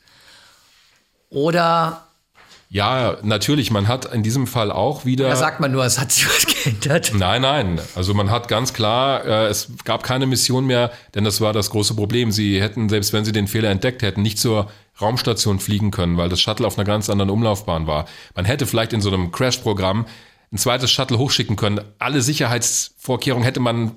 Speaker 3: Oder
Speaker 2: ja, natürlich. Man hat in diesem Fall auch wieder.
Speaker 3: Da sagt man nur, es hat sich was geändert.
Speaker 2: Nein, nein. Also man hat ganz klar, äh, es gab keine Mission mehr, denn das war das große Problem. Sie hätten, selbst wenn sie den Fehler entdeckt hätten, nicht zur Raumstation fliegen können, weil das Shuttle auf einer ganz anderen Umlaufbahn war. Man hätte vielleicht in so einem Crash-Programm ein zweites Shuttle hochschicken können. Alle Sicherheitsvorkehrungen hätte man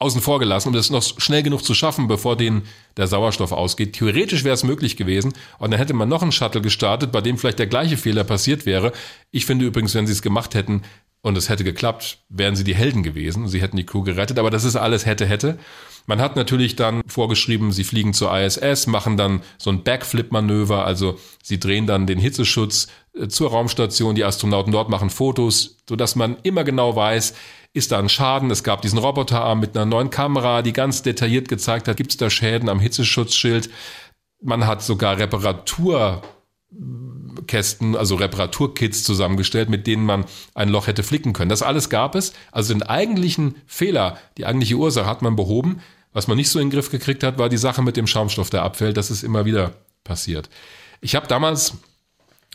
Speaker 2: außen vor gelassen, um das noch schnell genug zu schaffen, bevor denen der Sauerstoff ausgeht. Theoretisch wäre es möglich gewesen und dann hätte man noch einen Shuttle gestartet, bei dem vielleicht der gleiche Fehler passiert wäre. Ich finde übrigens, wenn sie es gemacht hätten und es hätte geklappt, wären sie die Helden gewesen. Sie hätten die Crew gerettet, aber das ist alles hätte, hätte. Man hat natürlich dann vorgeschrieben, sie fliegen zur ISS, machen dann so ein Backflip-Manöver, also sie drehen dann den Hitzeschutz äh, zur Raumstation, die Astronauten dort machen Fotos, sodass man immer genau weiß, ist da ein Schaden. Es gab diesen Roboterarm mit einer neuen Kamera, die ganz detailliert gezeigt hat, gibt es da Schäden am Hitzeschutzschild. Man hat sogar Reparaturkästen, also Reparaturkits zusammengestellt, mit denen man ein Loch hätte flicken können. Das alles gab es. Also den eigentlichen Fehler, die eigentliche Ursache hat man behoben. Was man nicht so in den Griff gekriegt hat, war die Sache mit dem Schaumstoff, der abfällt. Das ist immer wieder passiert. Ich habe damals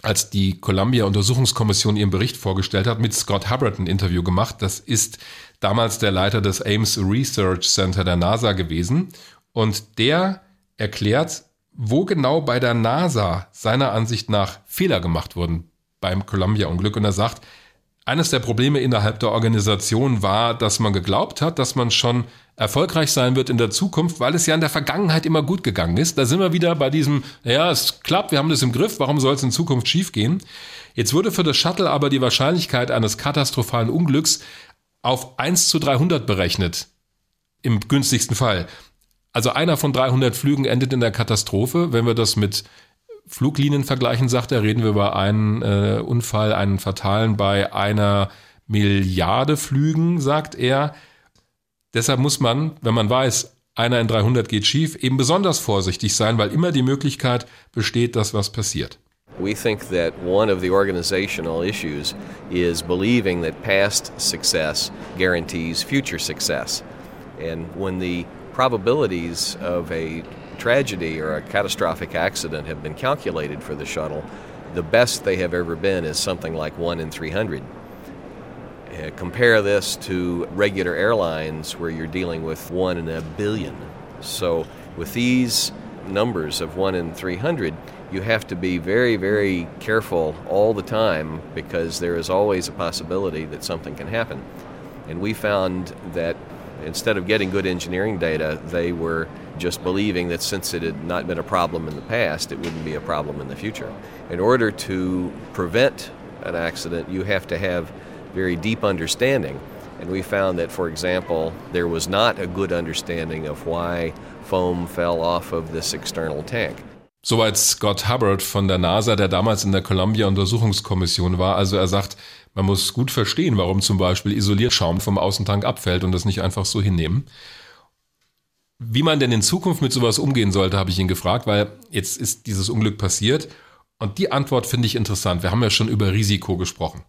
Speaker 2: als die Columbia-Untersuchungskommission ihren Bericht vorgestellt hat, mit Scott Hubbard ein Interview gemacht. Das ist damals der Leiter des Ames Research Center der NASA gewesen. Und der erklärt, wo genau bei der NASA seiner Ansicht nach Fehler gemacht wurden beim Columbia-Unglück. Und er sagt, eines der Probleme innerhalb der Organisation war, dass man geglaubt hat, dass man schon erfolgreich sein wird in der Zukunft, weil es ja in der Vergangenheit immer gut gegangen ist. Da sind wir wieder bei diesem, ja, es klappt, wir haben das im Griff, warum soll es in Zukunft schiefgehen? Jetzt wurde für das Shuttle aber die Wahrscheinlichkeit eines katastrophalen Unglücks auf 1 zu 300 berechnet. Im günstigsten Fall. Also einer von 300 Flügen endet in der Katastrophe. Wenn wir das mit Fluglinien vergleichen, sagt er, reden wir über einen äh, Unfall, einen fatalen bei einer Milliarde Flügen, sagt er. Deshalb muss man, wenn man weiß, einer in 300 geht schief, eben besonders vorsichtig sein, weil immer die Möglichkeit besteht, dass was passiert.
Speaker 6: We think that one of the organizational issues is believing that past success guarantees future success. And when the probabilities of a tragedy or a catastrophic accident have been calculated for the shuttle, the best they have ever been is something like 1 in 300. Uh, compare this to regular airlines where you're dealing with one in a billion. So, with these numbers of one in 300, you have to be very, very careful all the time because there is always a possibility that something can happen. And we found that instead of getting good engineering data, they were just believing that since it had not been a problem in the past, it wouldn't be a problem in the future. In order to prevent an accident, you have to have very deep understanding. And we found that, for example, there was not a good understanding of why foam fell off of this external tank.
Speaker 2: Soweit Scott Hubbard von der NASA, der damals in der Columbia-Untersuchungskommission war. Also er sagt, man muss gut verstehen, warum zum Beispiel isoliert Schaum vom Außentank abfällt und das nicht einfach so hinnehmen. Wie man denn in Zukunft mit sowas umgehen sollte, habe ich ihn gefragt, weil jetzt ist dieses Unglück passiert. Und die Antwort finde ich interessant. Wir haben ja schon über Risiko gesprochen.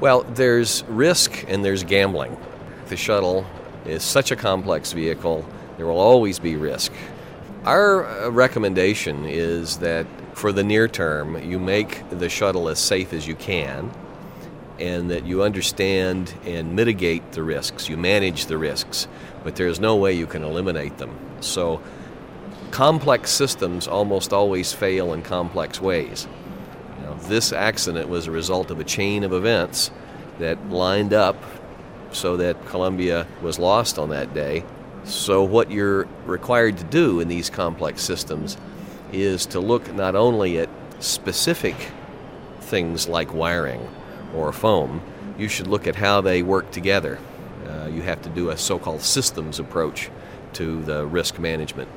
Speaker 6: Well, there's risk and there's gambling. The shuttle is such a complex vehicle, there will always be risk. Our uh, recommendation is that for the near term, you make the shuttle as safe as you can and that you understand and mitigate the risks, you manage the risks, but there's no way you can eliminate them. So, complex systems almost always fail in complex ways. this accident was a result of a chain of events that lined up so that Columbia was lost on that day. So, what you're required to do in these complex systems is to look not only at specific things like wiring or foam, you should look at how they work together. Uh, you have to do a so called systems approach to the risk management.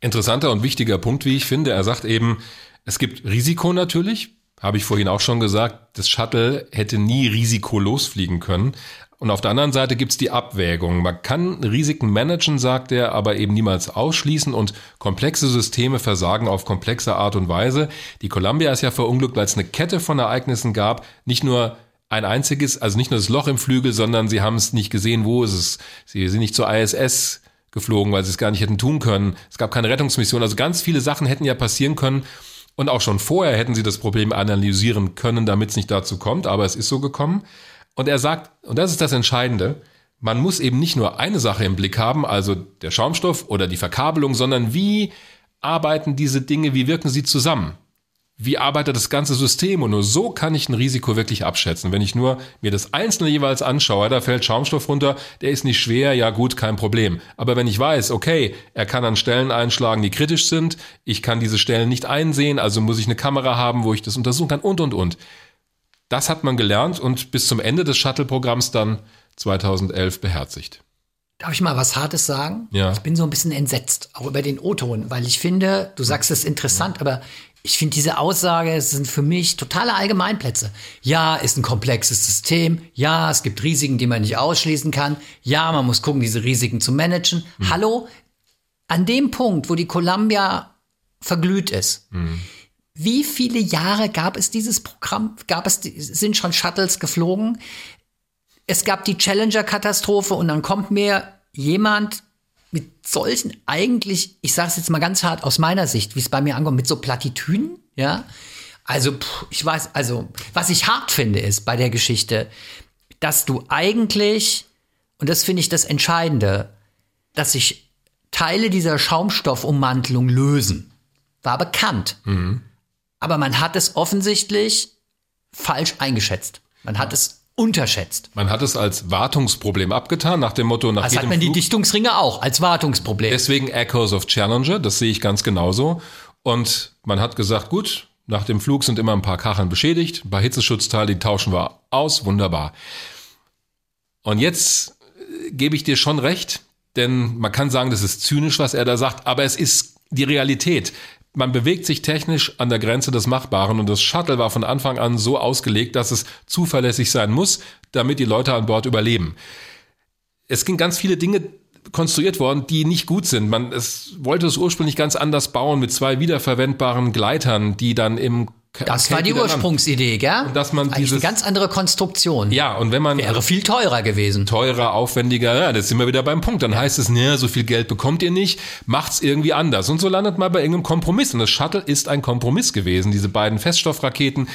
Speaker 2: Interessanter und wichtiger Punkt, wie ich finde. Er sagt eben, Es gibt Risiko natürlich, habe ich vorhin auch schon gesagt. Das Shuttle hätte nie risikolos fliegen können. Und auf der anderen Seite gibt es die Abwägung. Man kann Risiken managen, sagt er, aber eben niemals ausschließen und komplexe Systeme versagen auf komplexe Art und Weise. Die Columbia ist ja verunglückt, weil es eine Kette von Ereignissen gab. Nicht nur ein einziges, also nicht nur das Loch im Flügel, sondern sie haben es nicht gesehen, wo ist es. Sie sind nicht zur ISS geflogen, weil sie es gar nicht hätten tun können. Es gab keine Rettungsmission. Also ganz viele Sachen hätten ja passieren können. Und auch schon vorher hätten sie das Problem analysieren können, damit es nicht dazu kommt, aber es ist so gekommen. Und er sagt, und das ist das Entscheidende, man muss eben nicht nur eine Sache im Blick haben, also der Schaumstoff oder die Verkabelung, sondern wie arbeiten diese Dinge, wie wirken sie zusammen? Wie arbeitet das ganze System und nur so kann ich ein Risiko wirklich abschätzen. Wenn ich nur mir das Einzelne jeweils anschaue, da fällt Schaumstoff runter, der ist nicht schwer, ja gut, kein Problem. Aber wenn ich weiß, okay, er kann an Stellen einschlagen, die kritisch sind, ich kann diese Stellen nicht einsehen, also muss ich eine Kamera haben, wo ich das untersuchen kann und, und, und. Das hat man gelernt und bis zum Ende des Shuttle-Programms dann 2011 beherzigt.
Speaker 3: Darf ich mal was Hartes sagen?
Speaker 2: Ja.
Speaker 3: Ich bin so ein bisschen entsetzt, auch über den O-Ton, weil ich finde, du sagst es interessant, aber ich finde diese Aussage, es sind für mich totale Allgemeinplätze. Ja, ist ein komplexes System. Ja, es gibt Risiken, die man nicht ausschließen kann. Ja, man muss gucken, diese Risiken zu managen.
Speaker 2: Mhm.
Speaker 3: Hallo, an dem Punkt, wo die Columbia verglüht ist, wie viele Jahre gab es dieses Programm? Gab es, sind schon Shuttles geflogen? Es gab die Challenger-Katastrophe und dann kommt mir jemand mit solchen eigentlich, ich sage es jetzt mal ganz hart aus meiner Sicht, wie es bei mir ankommt, mit so Plattitüden, ja. Also pff, ich weiß, also was ich hart finde ist bei der Geschichte, dass du eigentlich, und das finde ich das Entscheidende, dass sich Teile dieser Schaumstoffummantelung lösen. War bekannt. Aber man hat es offensichtlich falsch eingeschätzt. Man hat es unterschätzt.
Speaker 2: Man hat es als Wartungsproblem abgetan, nach dem Motto, nach
Speaker 3: Das
Speaker 2: jedem
Speaker 3: hat man die
Speaker 2: Flug.
Speaker 3: Dichtungsringe auch als Wartungsproblem.
Speaker 2: Deswegen Echoes of Challenger, das sehe ich ganz genauso. Und man hat gesagt, gut, nach dem Flug sind immer ein paar Kacheln beschädigt, ein paar Hitzeschutzteile, die tauschen wir aus, wunderbar. Und jetzt äh, gebe ich dir schon recht, denn man kann sagen, das ist zynisch, was er da sagt, aber es ist die Realität. Man bewegt sich technisch an der Grenze des Machbaren und das Shuttle war von Anfang an so ausgelegt, dass es zuverlässig sein muss, damit die Leute an Bord überleben es sind ganz viele Dinge konstruiert worden, die nicht gut sind. Man es wollte es ursprünglich ganz anders bauen mit zwei wiederverwendbaren Gleitern, die dann im
Speaker 3: Das war die Ursprungsidee, gell?
Speaker 2: Und dass man
Speaker 3: Eigentlich
Speaker 2: dieses-
Speaker 3: eine ganz andere Konstruktion.
Speaker 2: Ja, und wenn man
Speaker 3: Wäre viel teurer gewesen.
Speaker 2: teurer, aufwendiger, ja, das sind wir wieder beim Punkt. Dann heißt es, ne, so viel Geld bekommt ihr nicht, macht's irgendwie anders. Und so landet man bei irgendeinem Kompromiss. Und das Shuttle ist ein Kompromiss gewesen. Diese beiden Feststoffraketen,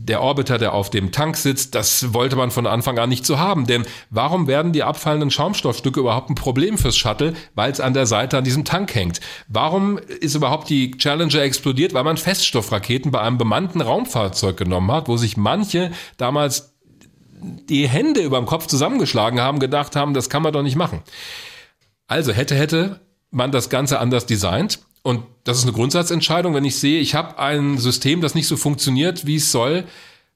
Speaker 2: der Orbiter, der auf dem Tank sitzt, das wollte man von Anfang an nicht so haben. Denn warum werden die abfallenden Schaumstoffstücke überhaupt ein Problem fürs Shuttle? Weil es an der Seite an diesem Tank hängt. Warum ist überhaupt die Challenger explodiert? Weil man Feststoffraketen bei einem bemannten Raumfahrzeug genommen hat, wo sich manche damals die Hände über dem Kopf zusammengeschlagen haben, gedacht haben, das kann man doch nicht machen. Also hätte, hätte man das Ganze anders designt. Und das ist eine Grundsatzentscheidung. Wenn ich sehe, ich habe ein System, das nicht so funktioniert, wie es soll,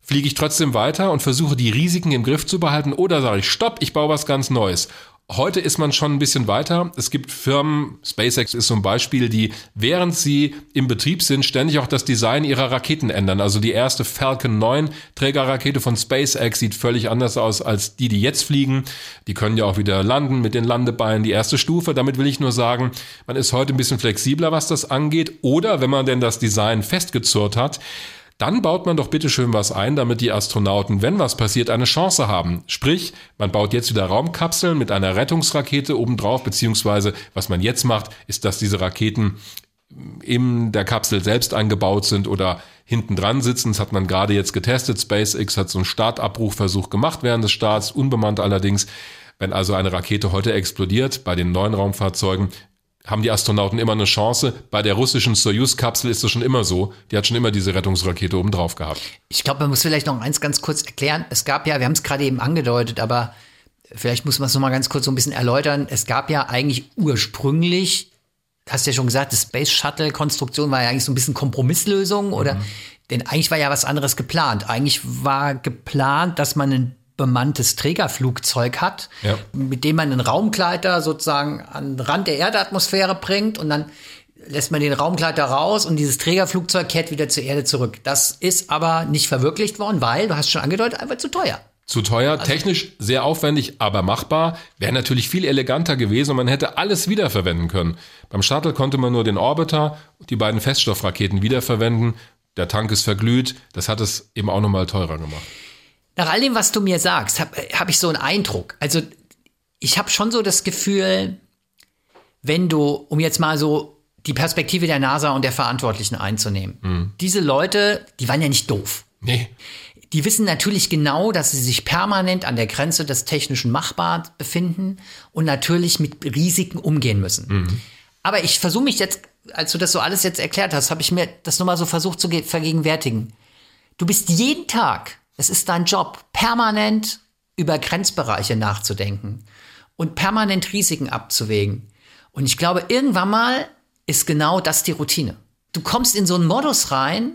Speaker 2: fliege ich trotzdem weiter und versuche die Risiken im Griff zu behalten oder sage ich, stopp, ich baue was ganz Neues. Heute ist man schon ein bisschen weiter. Es gibt Firmen, SpaceX ist so Beispiel, die, während sie im Betrieb sind, ständig auch das Design ihrer Raketen ändern. Also die erste Falcon 9 Trägerrakete von SpaceX sieht völlig anders aus als die, die jetzt fliegen. Die können ja auch wieder landen mit den Landebeinen, die erste Stufe. Damit will ich nur sagen, man ist heute ein bisschen flexibler, was das angeht. Oder wenn man denn das Design festgezurrt hat, dann baut man doch bitte schön was ein, damit die Astronauten, wenn was passiert, eine Chance haben. Sprich, man baut jetzt wieder Raumkapseln mit einer Rettungsrakete obendrauf, beziehungsweise was man jetzt macht, ist, dass diese Raketen in der Kapsel selbst eingebaut sind oder hinten dran sitzen. Das hat man gerade jetzt getestet. SpaceX hat so einen Startabbruchversuch gemacht während des Starts, unbemannt allerdings. Wenn also eine Rakete heute explodiert bei den neuen Raumfahrzeugen, haben die Astronauten immer eine Chance. Bei der russischen Soyuz-Kapsel ist das schon immer so. Die hat schon immer diese Rettungsrakete oben drauf gehabt.
Speaker 3: Ich glaube, man muss vielleicht noch eins ganz kurz erklären. Es gab ja, wir haben es gerade eben angedeutet, aber vielleicht muss man es noch mal ganz kurz so ein bisschen erläutern. Es gab ja eigentlich ursprünglich, hast ja schon gesagt, die Space Shuttle Konstruktion war ja eigentlich so ein bisschen Kompromisslösung oder denn eigentlich war ja was anderes geplant. Eigentlich war geplant, dass man ein bemanntes Trägerflugzeug hat,
Speaker 2: Ja.
Speaker 3: mit dem man einen Raumgleiter sozusagen an den Rand der Erdatmosphäre bringt und dann lässt man den Raumgleiter raus und dieses Trägerflugzeug kehrt wieder zur Erde zurück. Das ist aber nicht verwirklicht worden, weil, du hast schon angedeutet, einfach zu teuer.
Speaker 2: Zu teuer, technisch sehr aufwendig, aber machbar. Wäre natürlich viel eleganter gewesen und man hätte alles wiederverwenden können. Beim Shuttle konnte man nur den Orbiter und die beiden Feststoffraketen wiederverwenden. Der Tank ist verglüht. Das hat es eben auch nochmal teurer gemacht.
Speaker 3: Nach all dem, was du mir sagst, habe hab ich so einen Eindruck. Also ich habe schon so das Gefühl, wenn du, um jetzt mal so die Perspektive der NASA und der Verantwortlichen einzunehmen, diese Leute, die waren ja nicht doof.
Speaker 2: Nee.
Speaker 3: Die wissen natürlich genau, dass sie sich permanent an der Grenze des technischen Machbars befinden und natürlich mit Risiken umgehen müssen. Aber ich versuche mich jetzt als du das so alles jetzt erklärt hast, habe ich mir das nochmal so versucht zu vergegenwärtigen. Du bist jeden Tag, es ist dein Job, permanent über Grenzbereiche nachzudenken und permanent Risiken abzuwägen. Und ich glaube, irgendwann mal ist genau das die Routine. Du kommst in so einen Modus rein,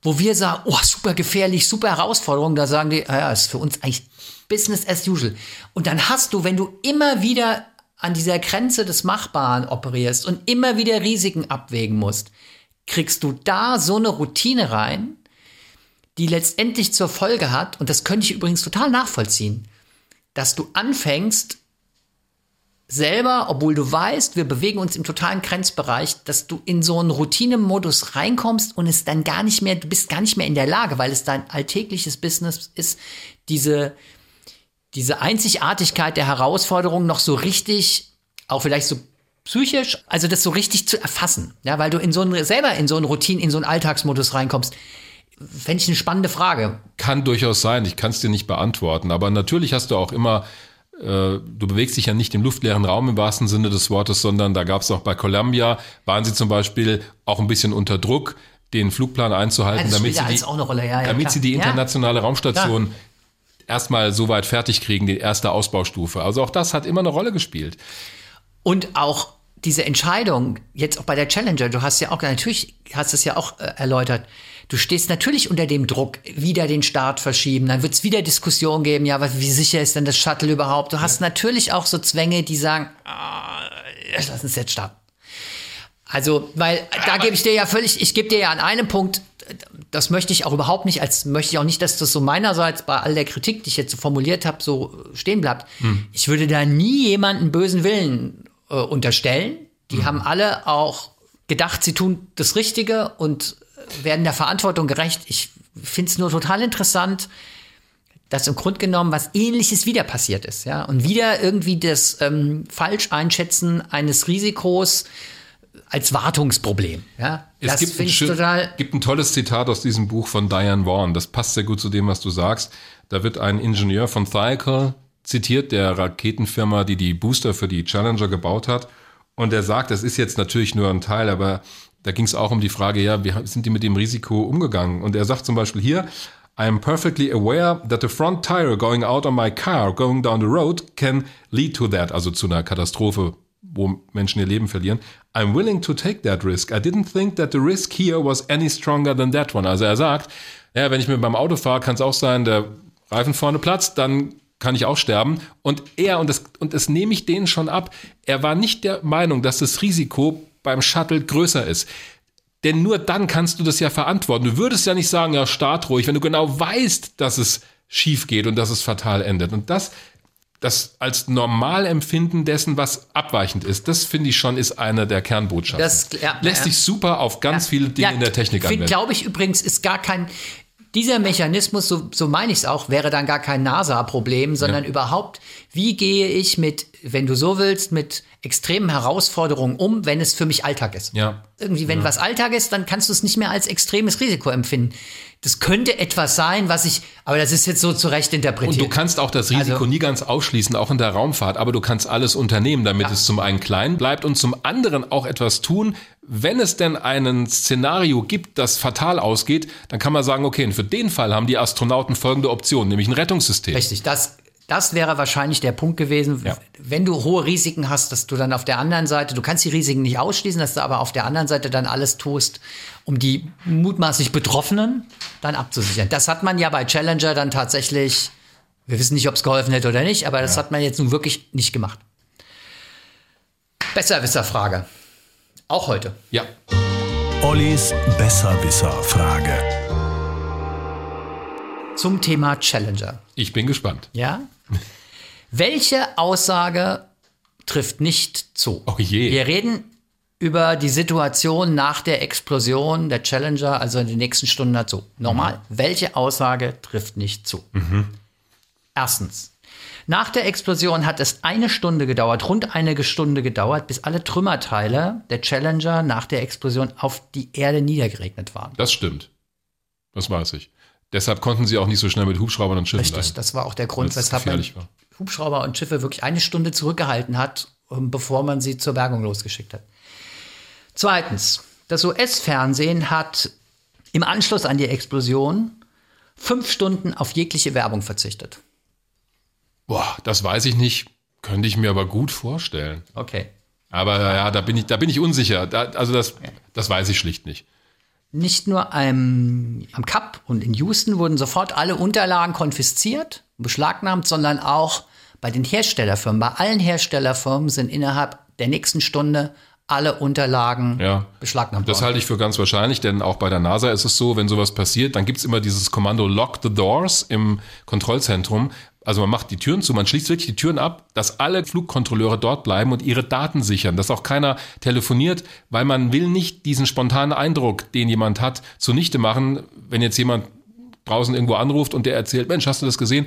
Speaker 3: wo wir sagen, oh, super gefährlich, super Herausforderung, da sagen die, ja, ist für uns eigentlich Business as usual. Und dann hast du, wenn du immer wieder an dieser Grenze des Machbaren operierst und immer wieder Risiken abwägen musst, kriegst du da so eine Routine rein, die letztendlich zur Folge hat, und das könnte ich übrigens total nachvollziehen, dass du anfängst, selber, obwohl du weißt, wir bewegen uns im totalen Grenzbereich, dass du in so einen Routinemodus reinkommst und es dann gar nicht mehr, du bist gar nicht mehr in der Lage, weil es dein alltägliches Business ist, diese, diese Einzigartigkeit der Herausforderung noch so richtig, auch vielleicht so psychisch, also das so richtig zu erfassen, ja, weil du in so einen, selber in so einen Routine, in so einen Alltagsmodus reinkommst. Fände ich eine spannende Frage.
Speaker 2: Kann durchaus sein, ich kann es dir nicht beantworten, aber natürlich hast du auch immer äh, du bewegst dich ja nicht im luftleeren Raum im wahrsten Sinne des Wortes, sondern da gab es auch bei Columbia, waren sie zum Beispiel auch ein bisschen unter Druck, den Flugplan einzuhalten,
Speaker 3: Ja,
Speaker 2: damit, sie die,
Speaker 3: alles auch eine Rolle, ja, ja,
Speaker 2: damit
Speaker 3: klar.
Speaker 2: sie die internationale Raumstation erstmal so weit fertig kriegen, die erste Ausbaustufe. Also auch das hat immer eine Rolle gespielt.
Speaker 3: Und auch diese Entscheidung, jetzt auch bei der Challenger, du hast ja auch, natürlich hast es ja auch äh, erläutert, du stehst natürlich unter dem Druck, wieder den Start verschieben, dann wird es wieder Diskussionen geben, ja, wie sicher ist denn das Shuttle überhaupt? Du hast natürlich auch so Zwänge, die sagen, ah, lass uns jetzt starten. Also, weil da gebe ich dir ja völlig, ich gebe dir ja an einem Punkt, das möchte ich auch überhaupt nicht, als möchte ich auch nicht, dass das so meinerseits bei all der Kritik, die ich jetzt so formuliert habe, so stehen bleibt. Ich würde da nie jemanden bösen Willen äh, unterstellen. Die haben alle auch gedacht, sie tun das Richtige und werden der Verantwortung gerecht. Ich finde es nur total interessant, dass im Grunde genommen was Ähnliches wieder passiert ist, ja, und wieder irgendwie das ähm, Falsch-Einschätzen eines Risikos als Wartungsproblem, ja.
Speaker 2: Es
Speaker 3: das
Speaker 2: gibt ein,
Speaker 3: finde ich
Speaker 2: schön- gibt ein tolles Zitat aus diesem Buch von Diane Vaughan. Das passt sehr gut zu dem, was du sagst. Da wird ein Ingenieur von Thiokol zitiert, der Raketenfirma, die die Booster für die Challenger gebaut hat. Und er sagt, das ist jetzt natürlich nur ein Teil, aber da ging es auch um die Frage, ja, wie sind die mit dem Risiko umgegangen? Und er sagt zum Beispiel hier, I am perfectly aware that the front tire going out on my car going down the road can lead to that, also zu einer Katastrophe, wo Menschen ihr Leben verlieren. I'm willing to take that risk. I didn't think that the risk here was any stronger than that one. Also er sagt, ja, wenn ich mit meinem Auto fahre, kann es auch sein, der Reifen vorne platzt, dann kann ich auch sterben. Und er, und das, und das nehme ich denen schon ab, er war nicht der Meinung, dass das Risiko beim Shuttle größer ist. Denn nur dann kannst du das ja verantworten. Du würdest ja nicht sagen, ja, start ruhig, wenn du genau weißt, dass es schief geht und dass es fatal endet. Und das, das als Normalempfinden dessen, was abweichend ist, das finde ich schon, ist eine der Kernbotschaften.
Speaker 3: Das- ja,
Speaker 2: Lässt
Speaker 3: ja.
Speaker 2: sich super auf ganz viele Dinge in der Technik anwenden.
Speaker 3: Glaube ich übrigens, ist gar kein. Dieser Mechanismus, so, so meine ich es auch, wäre dann gar kein NASA-Problem, sondern überhaupt, wie gehe ich mit, wenn du so willst, mit extremen Herausforderungen um, wenn es für mich Alltag ist.
Speaker 2: Ja.
Speaker 3: Irgendwie, wenn was Alltag ist, dann kannst du es nicht mehr als extremes Risiko empfinden. Das könnte etwas sein, was ich, aber das ist jetzt so zurecht interpretiert.
Speaker 2: Und du kannst auch das Risiko
Speaker 3: Also-
Speaker 2: nie ganz ausschließen, auch in der Raumfahrt, aber du kannst alles unternehmen, damit es zum einen klein bleibt und zum anderen auch etwas tun. Wenn es denn ein Szenario gibt, das fatal ausgeht, dann kann man sagen, okay, für den Fall haben die Astronauten folgende Option, nämlich ein Rettungssystem.
Speaker 3: Richtig, das, das wäre wahrscheinlich der Punkt gewesen,
Speaker 2: Ja.
Speaker 3: wenn du hohe Risiken hast, dass du dann auf der anderen Seite, du kannst die Risiken nicht ausschließen, dass du aber auf der anderen Seite dann alles tust, um die mutmaßlich Betroffenen dann abzusichern. Das hat man ja bei Challenger dann tatsächlich, wir wissen nicht, ob es geholfen hätte oder nicht, aber das hat man jetzt nun wirklich nicht gemacht. Besserwisserfrage. Auch heute.
Speaker 2: Ja.
Speaker 1: Ollis Besserwisser-Frage.
Speaker 3: Zum Thema Challenger.
Speaker 2: Ich bin gespannt.
Speaker 3: Ja? Welche Aussage trifft nicht zu?
Speaker 2: Oh je.
Speaker 3: Wir reden über die Situation nach der Explosion der Challenger, also in den nächsten Stunden dazu. Nochmal, welche Aussage trifft nicht zu? Erstens. Nach der Explosion hat es eine Stunde gedauert, rund eine Stunde gedauert, bis alle Trümmerteile der Challenger nach der Explosion auf die Erde niedergeregnet waren.
Speaker 2: Das stimmt. Das weiß ich. Deshalb konnten sie auch nicht so schnell mit Hubschraubern und Schiffen
Speaker 3: Richtig,
Speaker 2: dahin,
Speaker 3: das war auch der Grund, weshalb man
Speaker 2: war.
Speaker 3: Hubschrauber und Schiffe wirklich eine Stunde zurückgehalten hat, ähm, bevor man sie zur Bergung losgeschickt hat. Zweitens, das US-Fernsehen hat im Anschluss an die Explosion fünf Stunden auf jegliche Werbung verzichtet.
Speaker 2: Boah, das weiß ich nicht. Könnte ich mir aber gut vorstellen.
Speaker 3: Okay.
Speaker 2: Aber ja, da bin ich, da bin ich unsicher. Da, also das, das weiß ich schlicht nicht.
Speaker 3: Nicht nur am, am Cup und in Houston wurden sofort alle Unterlagen konfisziert, beschlagnahmt, sondern auch bei den Herstellerfirmen. Bei allen Herstellerfirmen sind innerhalb der nächsten Stunde alle Unterlagen
Speaker 2: Ja.
Speaker 3: beschlagnahmt
Speaker 2: Das
Speaker 3: worden.
Speaker 2: halte ich für ganz wahrscheinlich, denn auch bei der NASA ist es so, wenn sowas passiert, dann gibt's immer dieses Kommando Lock the Doors im Kontrollzentrum. Also man macht die Türen zu, man schließt wirklich die Türen ab, dass alle Flugkontrolleure dort bleiben und ihre Daten sichern, dass auch keiner telefoniert, weil man will nicht diesen spontanen Eindruck, den jemand hat, zunichte machen, wenn jetzt jemand draußen irgendwo anruft und der erzählt, Mensch, hast du das gesehen?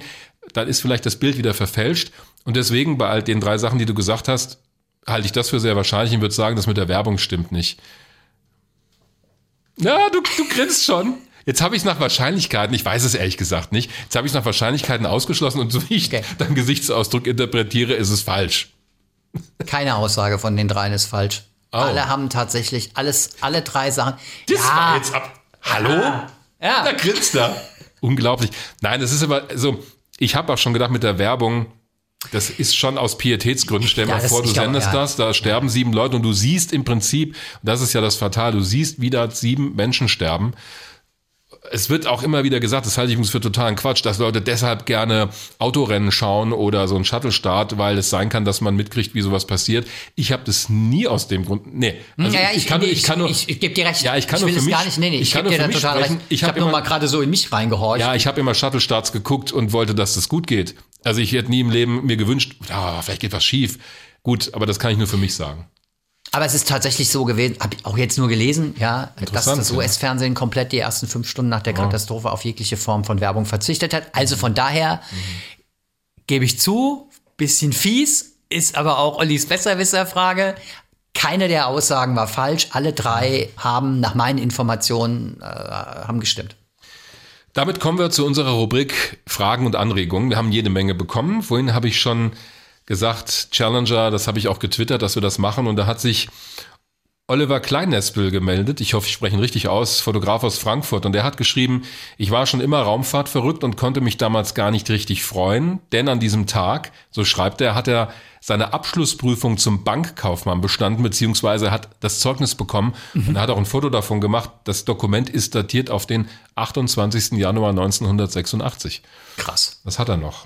Speaker 2: Dann ist vielleicht das Bild wieder verfälscht. Und deswegen bei all den drei Sachen, die du gesagt hast, halte ich das für sehr wahrscheinlich und würde sagen, das mit der Werbung stimmt nicht. Ja, du, du grinst schon. Jetzt habe ich es nach Wahrscheinlichkeiten, ich weiß es ehrlich gesagt nicht, jetzt habe ich es nach Wahrscheinlichkeiten ausgeschlossen und so wie ich
Speaker 3: Okay.
Speaker 2: deinen Gesichtsausdruck interpretiere, ist es falsch.
Speaker 3: Keine Aussage von den dreien ist falsch.
Speaker 2: Oh.
Speaker 3: Alle haben tatsächlich alles, alle drei Sachen.
Speaker 2: Das
Speaker 3: ja,
Speaker 2: war jetzt ab. Hallo?
Speaker 3: Ja.
Speaker 2: Da grinst er. Unglaublich. Nein, das ist aber so, ich habe auch schon gedacht mit der Werbung, das ist schon aus Pietätsgründen. Stell
Speaker 3: Ja,
Speaker 2: mal vor, du sendest
Speaker 3: ja.
Speaker 2: das, da sterben sieben Leute und du siehst im Prinzip, das ist ja das Fatal, du siehst wieder sieben Menschen sterben. Es wird auch immer wieder gesagt, das halte ich übrigens für totalen Quatsch, dass Leute deshalb gerne Autorennen schauen oder so einen Shuttle-Start, weil es sein kann, dass man mitkriegt, wie sowas passiert. Ich habe das nie aus dem Grund. Nee, also
Speaker 3: ja, ja,
Speaker 2: ich, ich kann, nur-
Speaker 3: nee,
Speaker 2: ich kann nur,
Speaker 3: ich, ich gebe dir recht.
Speaker 2: Ja, ich kann
Speaker 3: ich
Speaker 2: nur
Speaker 3: will
Speaker 2: für
Speaker 3: es
Speaker 2: mich,
Speaker 3: gar nicht. Nee, nee, ich,
Speaker 2: kann
Speaker 3: gebe
Speaker 2: nur
Speaker 3: dir
Speaker 2: für
Speaker 3: da
Speaker 2: mich
Speaker 3: total
Speaker 2: sprechen.
Speaker 3: recht.
Speaker 2: Ich
Speaker 3: Ich
Speaker 2: habe
Speaker 3: habe nur
Speaker 2: immer,
Speaker 3: mal gerade so in mich reingehorcht.
Speaker 2: ja, ich habe immer Shuttle-Starts geguckt und wollte, dass das gut geht. Also ich hätte nie im Leben mir gewünscht, ja, vielleicht geht was schief. Gut, aber das kann ich nur für mich sagen.
Speaker 3: Aber es ist tatsächlich so gewesen, habe ich auch jetzt nur gelesen, ja, dass das. US-Fernsehen komplett die ersten fünf Stunden nach der Katastrophe auf jegliche Form von Werbung verzichtet hat. Also von daher gebe ich zu, bisschen fies, ist aber auch Ollis Besserwisser-Frage. Keine der Aussagen war falsch. Alle drei haben nach meinen Informationen äh, haben gestimmt.
Speaker 2: Damit kommen wir zu unserer Rubrik Fragen und Anregungen. Wir haben jede Menge bekommen. Vorhin habe ich schon gesagt, Challenger, das habe ich auch getwittert, dass wir das machen. Und da hat sich Oliver Kleinespel gemeldet. Ich hoffe, ich spreche ihn richtig aus, Fotograf aus Frankfurt. Und er hat geschrieben, ich war schon immer Raumfahrt verrückt und konnte mich damals gar nicht richtig freuen. Denn an diesem Tag, so schreibt er, hat er seine Abschlussprüfung zum Bankkaufmann bestanden, beziehungsweise hat das Zeugnis bekommen und er hat auch ein Foto davon gemacht. Das Dokument ist datiert auf den 28. Januar 1986.
Speaker 3: Krass.
Speaker 2: Das hat er noch.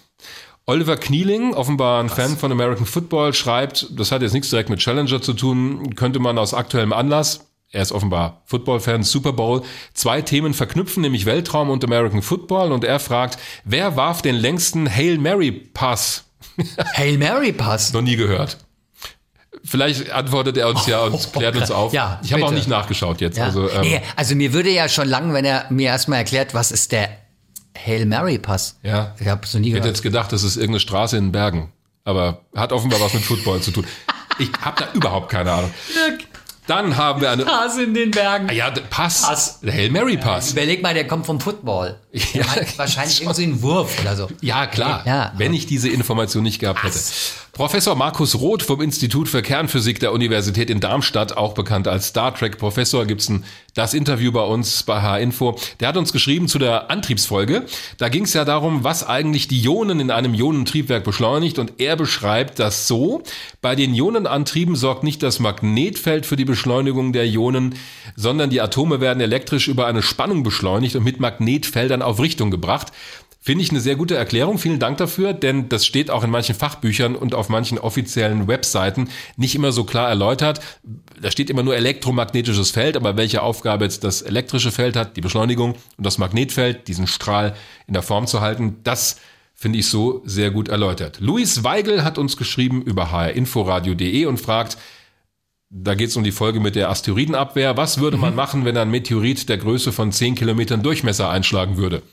Speaker 2: Oliver Knieling, offenbar ein Fan von American Football, schreibt, das hat jetzt nichts direkt mit Challenger zu tun, könnte man aus aktuellem Anlass, er ist offenbar Football-Fan, Super Bowl, zwei Themen verknüpfen, nämlich Weltraum und American Football. Und er fragt, wer warf den längsten Hail Mary-Pass?
Speaker 3: Hail Mary Pass.
Speaker 2: Noch nie gehört. Vielleicht antwortet er uns ja und klärt uns auf.
Speaker 3: Ja,
Speaker 2: ich habe auch nicht nachgeschaut jetzt.
Speaker 3: Ja.
Speaker 2: Also, ähm,
Speaker 3: nee, also mir würde ja schon lang, wenn er mir erstmal erklärt, was ist der Hail Mary Pass.
Speaker 2: Ja.
Speaker 3: Ich habe so nie
Speaker 2: Ich hätte
Speaker 3: gehört.
Speaker 2: jetzt gedacht, das ist irgendeine Straße in den Bergen. Aber hat offenbar was mit Football zu tun. Ich habe da überhaupt keine Ahnung. Dann haben wir eine.
Speaker 3: Pass in den Bergen.
Speaker 2: Ah Ja, der Pass.
Speaker 3: Pass.
Speaker 2: Der Hail Mary Pass.
Speaker 3: Überleg mal, der kommt vom Football.
Speaker 2: Ja,
Speaker 3: wahrscheinlich irgendwie so einen Wurf oder so.
Speaker 2: Ja, klar.
Speaker 3: Ja.
Speaker 2: Wenn ich diese Information nicht gehabt hätte. Professor Markus Roth vom Institut für Kernphysik der Universität in Darmstadt, auch bekannt als Star Trek Professor, gibt's ein das Interview bei uns bei H-Info. Der hat uns geschrieben zu der Antriebsfolge. Da ging's ja darum, was eigentlich die Ionen in einem Ionentriebwerk beschleunigt. Und er beschreibt das so. Bei den Ionenantrieben sorgt nicht das Magnetfeld für die Beschleunigung der Ionen, sondern die Atome werden elektrisch über eine Spannung beschleunigt und mit Magnetfeldern auf Richtung gebracht. Finde ich eine sehr gute Erklärung. Vielen Dank dafür, denn das steht auch in manchen Fachbüchern und auf manchen offiziellen Webseiten nicht immer so klar erläutert. Da steht immer nur elektromagnetisches Feld, aber welche Aufgabe jetzt das elektrische Feld hat, die Beschleunigung und das Magnetfeld, diesen Strahl in der Form zu halten, das finde ich so sehr gut erläutert. Luis Weigel hat uns geschrieben über hrinforadio.de und fragt, da geht es um die Folge mit der Asteroidenabwehr. Was würde man machen, wenn ein Meteorit der Größe von 10 Kilometern Durchmesser einschlagen würde?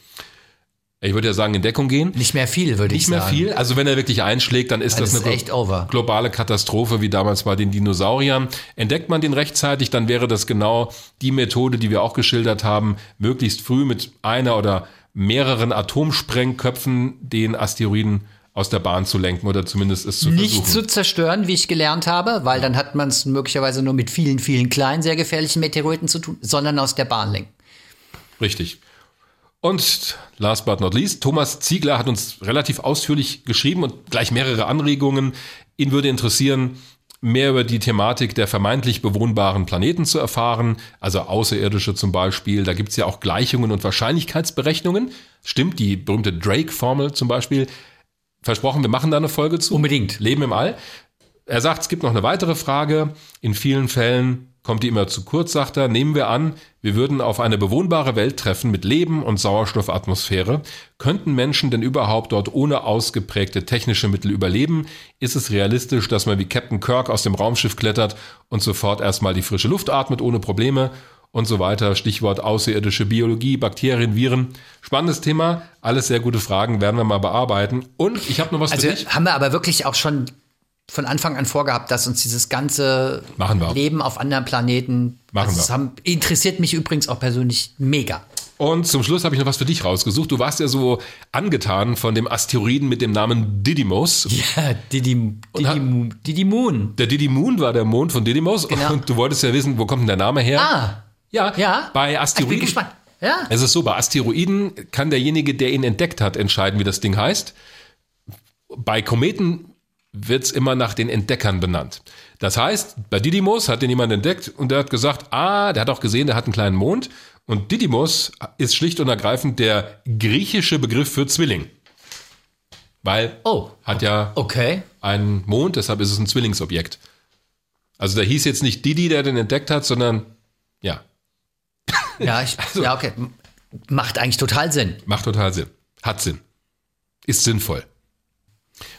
Speaker 2: Ich würde ja sagen, in Deckung gehen.
Speaker 3: Nicht mehr viel, würde ich
Speaker 2: Nicht mehr
Speaker 3: sagen.
Speaker 2: viel. Also wenn er wirklich einschlägt, dann ist
Speaker 3: Dann
Speaker 2: das
Speaker 3: ist
Speaker 2: eine
Speaker 3: echt over.
Speaker 2: globale Katastrophe, wie damals bei den Dinosauriern. Entdeckt man den rechtzeitig, dann wäre das genau die Methode, die wir auch geschildert haben, möglichst früh mit einer oder mehreren Atomsprengköpfen den Asteroiden aus der Bahn zu lenken oder zumindest es zu
Speaker 3: Nicht
Speaker 2: versuchen.
Speaker 3: zu zerstören, wie ich gelernt habe, weil dann hat man es möglicherweise nur mit vielen, vielen kleinen, sehr gefährlichen Meteoriten zu tun, sondern aus der Bahn lenken.
Speaker 2: Richtig. Und last but not least, Thomas Ziegler hat uns relativ ausführlich geschrieben und gleich mehrere Anregungen. Ihn würde interessieren, mehr über die Thematik der vermeintlich bewohnbaren Planeten zu erfahren, also Außerirdische zum Beispiel. Da gibt's ja auch Gleichungen und Wahrscheinlichkeitsberechnungen. Stimmt, die berühmte Drake-Formel zum Beispiel. Versprochen, wir machen da eine Folge zu.
Speaker 3: Unbedingt.
Speaker 2: Leben im All. Er sagt, es gibt noch eine weitere Frage. In vielen Fällen kommt die immer zu kurz, sagt er. Nehmen wir an, wir würden auf eine bewohnbare Welt treffen mit Leben und Sauerstoffatmosphäre. Könnten Menschen denn überhaupt dort ohne ausgeprägte technische Mittel überleben? Ist es realistisch, dass man wie Captain Kirk aus dem Raumschiff klettert und sofort erstmal die frische Luft atmet ohne Probleme? Und so weiter. Stichwort außerirdische Biologie, Bakterien, Viren. Spannendes Thema. Alles sehr gute Fragen, werden wir mal bearbeiten. Und ich habe noch was
Speaker 3: Also
Speaker 2: für dich.
Speaker 3: haben wir aber wirklich auch schon von Anfang an vorgehabt, dass uns dieses ganze. Leben auf anderen Planeten
Speaker 2: Machen
Speaker 3: also das haben, interessiert mich übrigens auch persönlich mega.
Speaker 2: Und zum Schluss habe ich noch was für dich rausgesucht. Du warst ja so angetan von dem Asteroiden mit dem Namen Didymos.
Speaker 3: Ja, Didi, Didi, Didi Moon.
Speaker 2: Der Didymoon war der Mond von Didymos.
Speaker 3: Genau.
Speaker 2: Und du wolltest ja wissen, wo kommt denn der Name her?
Speaker 3: Ah,
Speaker 2: ja,
Speaker 3: ja.
Speaker 2: Bei
Speaker 3: Ich bin
Speaker 2: Asteroiden.
Speaker 3: gespannt. Ja.
Speaker 2: Es ist so, bei Asteroiden kann derjenige, der ihn entdeckt hat, entscheiden, wie das Ding heißt. Bei Kometen wird's immer nach den Entdeckern benannt. Das heißt, bei Didymos hat den jemand entdeckt und der hat gesagt, ah, der hat auch gesehen, der hat einen kleinen Mond. Und Didymos ist schlicht und ergreifend der griechische Begriff für Zwilling. Weil
Speaker 3: Oh.
Speaker 2: hat ja
Speaker 3: Okay.
Speaker 2: einen Mond, deshalb ist es ein Zwillingsobjekt. Also da hieß jetzt nicht Didi, der den entdeckt hat, sondern ja,
Speaker 3: Ja, ich,
Speaker 2: Also
Speaker 3: ja, okay. Macht eigentlich total Sinn.
Speaker 2: macht total Sinn. Hat Sinn. Ist sinnvoll.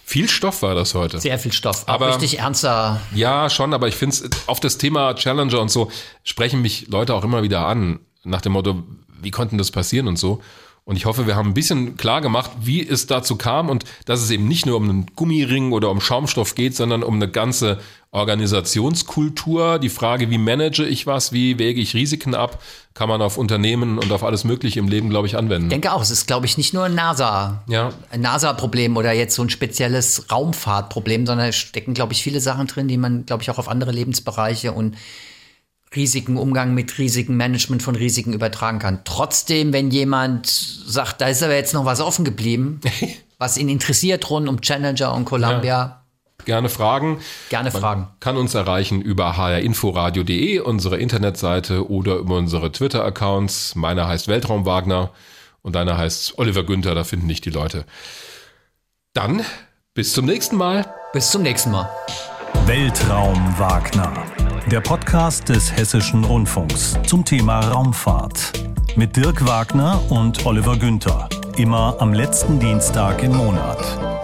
Speaker 2: Viel Stoff war das heute.
Speaker 3: Sehr viel Stoff. Auch
Speaker 2: Aber-
Speaker 3: richtig ernster.
Speaker 2: Ja, schon, aber ich finde es, auf das Thema Challenger und so sprechen mich Leute auch immer wieder an, nach dem Motto, wie konnten das passieren und so. Und ich hoffe, wir haben ein bisschen klar gemacht, wie es dazu kam und dass es eben nicht nur um einen Gummiring oder um Schaumstoff geht, sondern um eine ganze Organisationskultur. Die Frage, wie manage ich was, wie wäge ich Risiken ab, kann man auf Unternehmen und auf alles Mögliche im Leben, glaube ich, anwenden.
Speaker 3: Ich denke auch, es ist, glaube ich, nicht nur ein NASA,
Speaker 2: Ja.
Speaker 3: NASA-Problem oder jetzt so ein spezielles Raumfahrtproblem, sondern es stecken, glaube ich, viele Sachen drin, die man, glaube ich, auch auf andere Lebensbereiche und Risiken, Umgang mit Risiken, Management von Risiken übertragen kann. Trotzdem, wenn jemand sagt, da ist aber jetzt noch was offen geblieben, was ihn interessiert rund um Challenger und Columbia,
Speaker 2: Gerne fragen.
Speaker 3: gerne fragen.
Speaker 2: kann uns erreichen über hrinforadio.de, unsere Internetseite oder über unsere Twitter-Accounts. Meiner heißt Weltraum Wagner und deiner heißt Oliver Günther, da finden dich die Leute. Dann bis zum nächsten Mal.
Speaker 3: Bis zum nächsten Mal.
Speaker 1: Weltraum Wagner. Der Podcast des Hessischen Rundfunks zum Thema Raumfahrt. Mit Dirk Wagner und Oliver Günther. Immer am letzten Dienstag im Monat.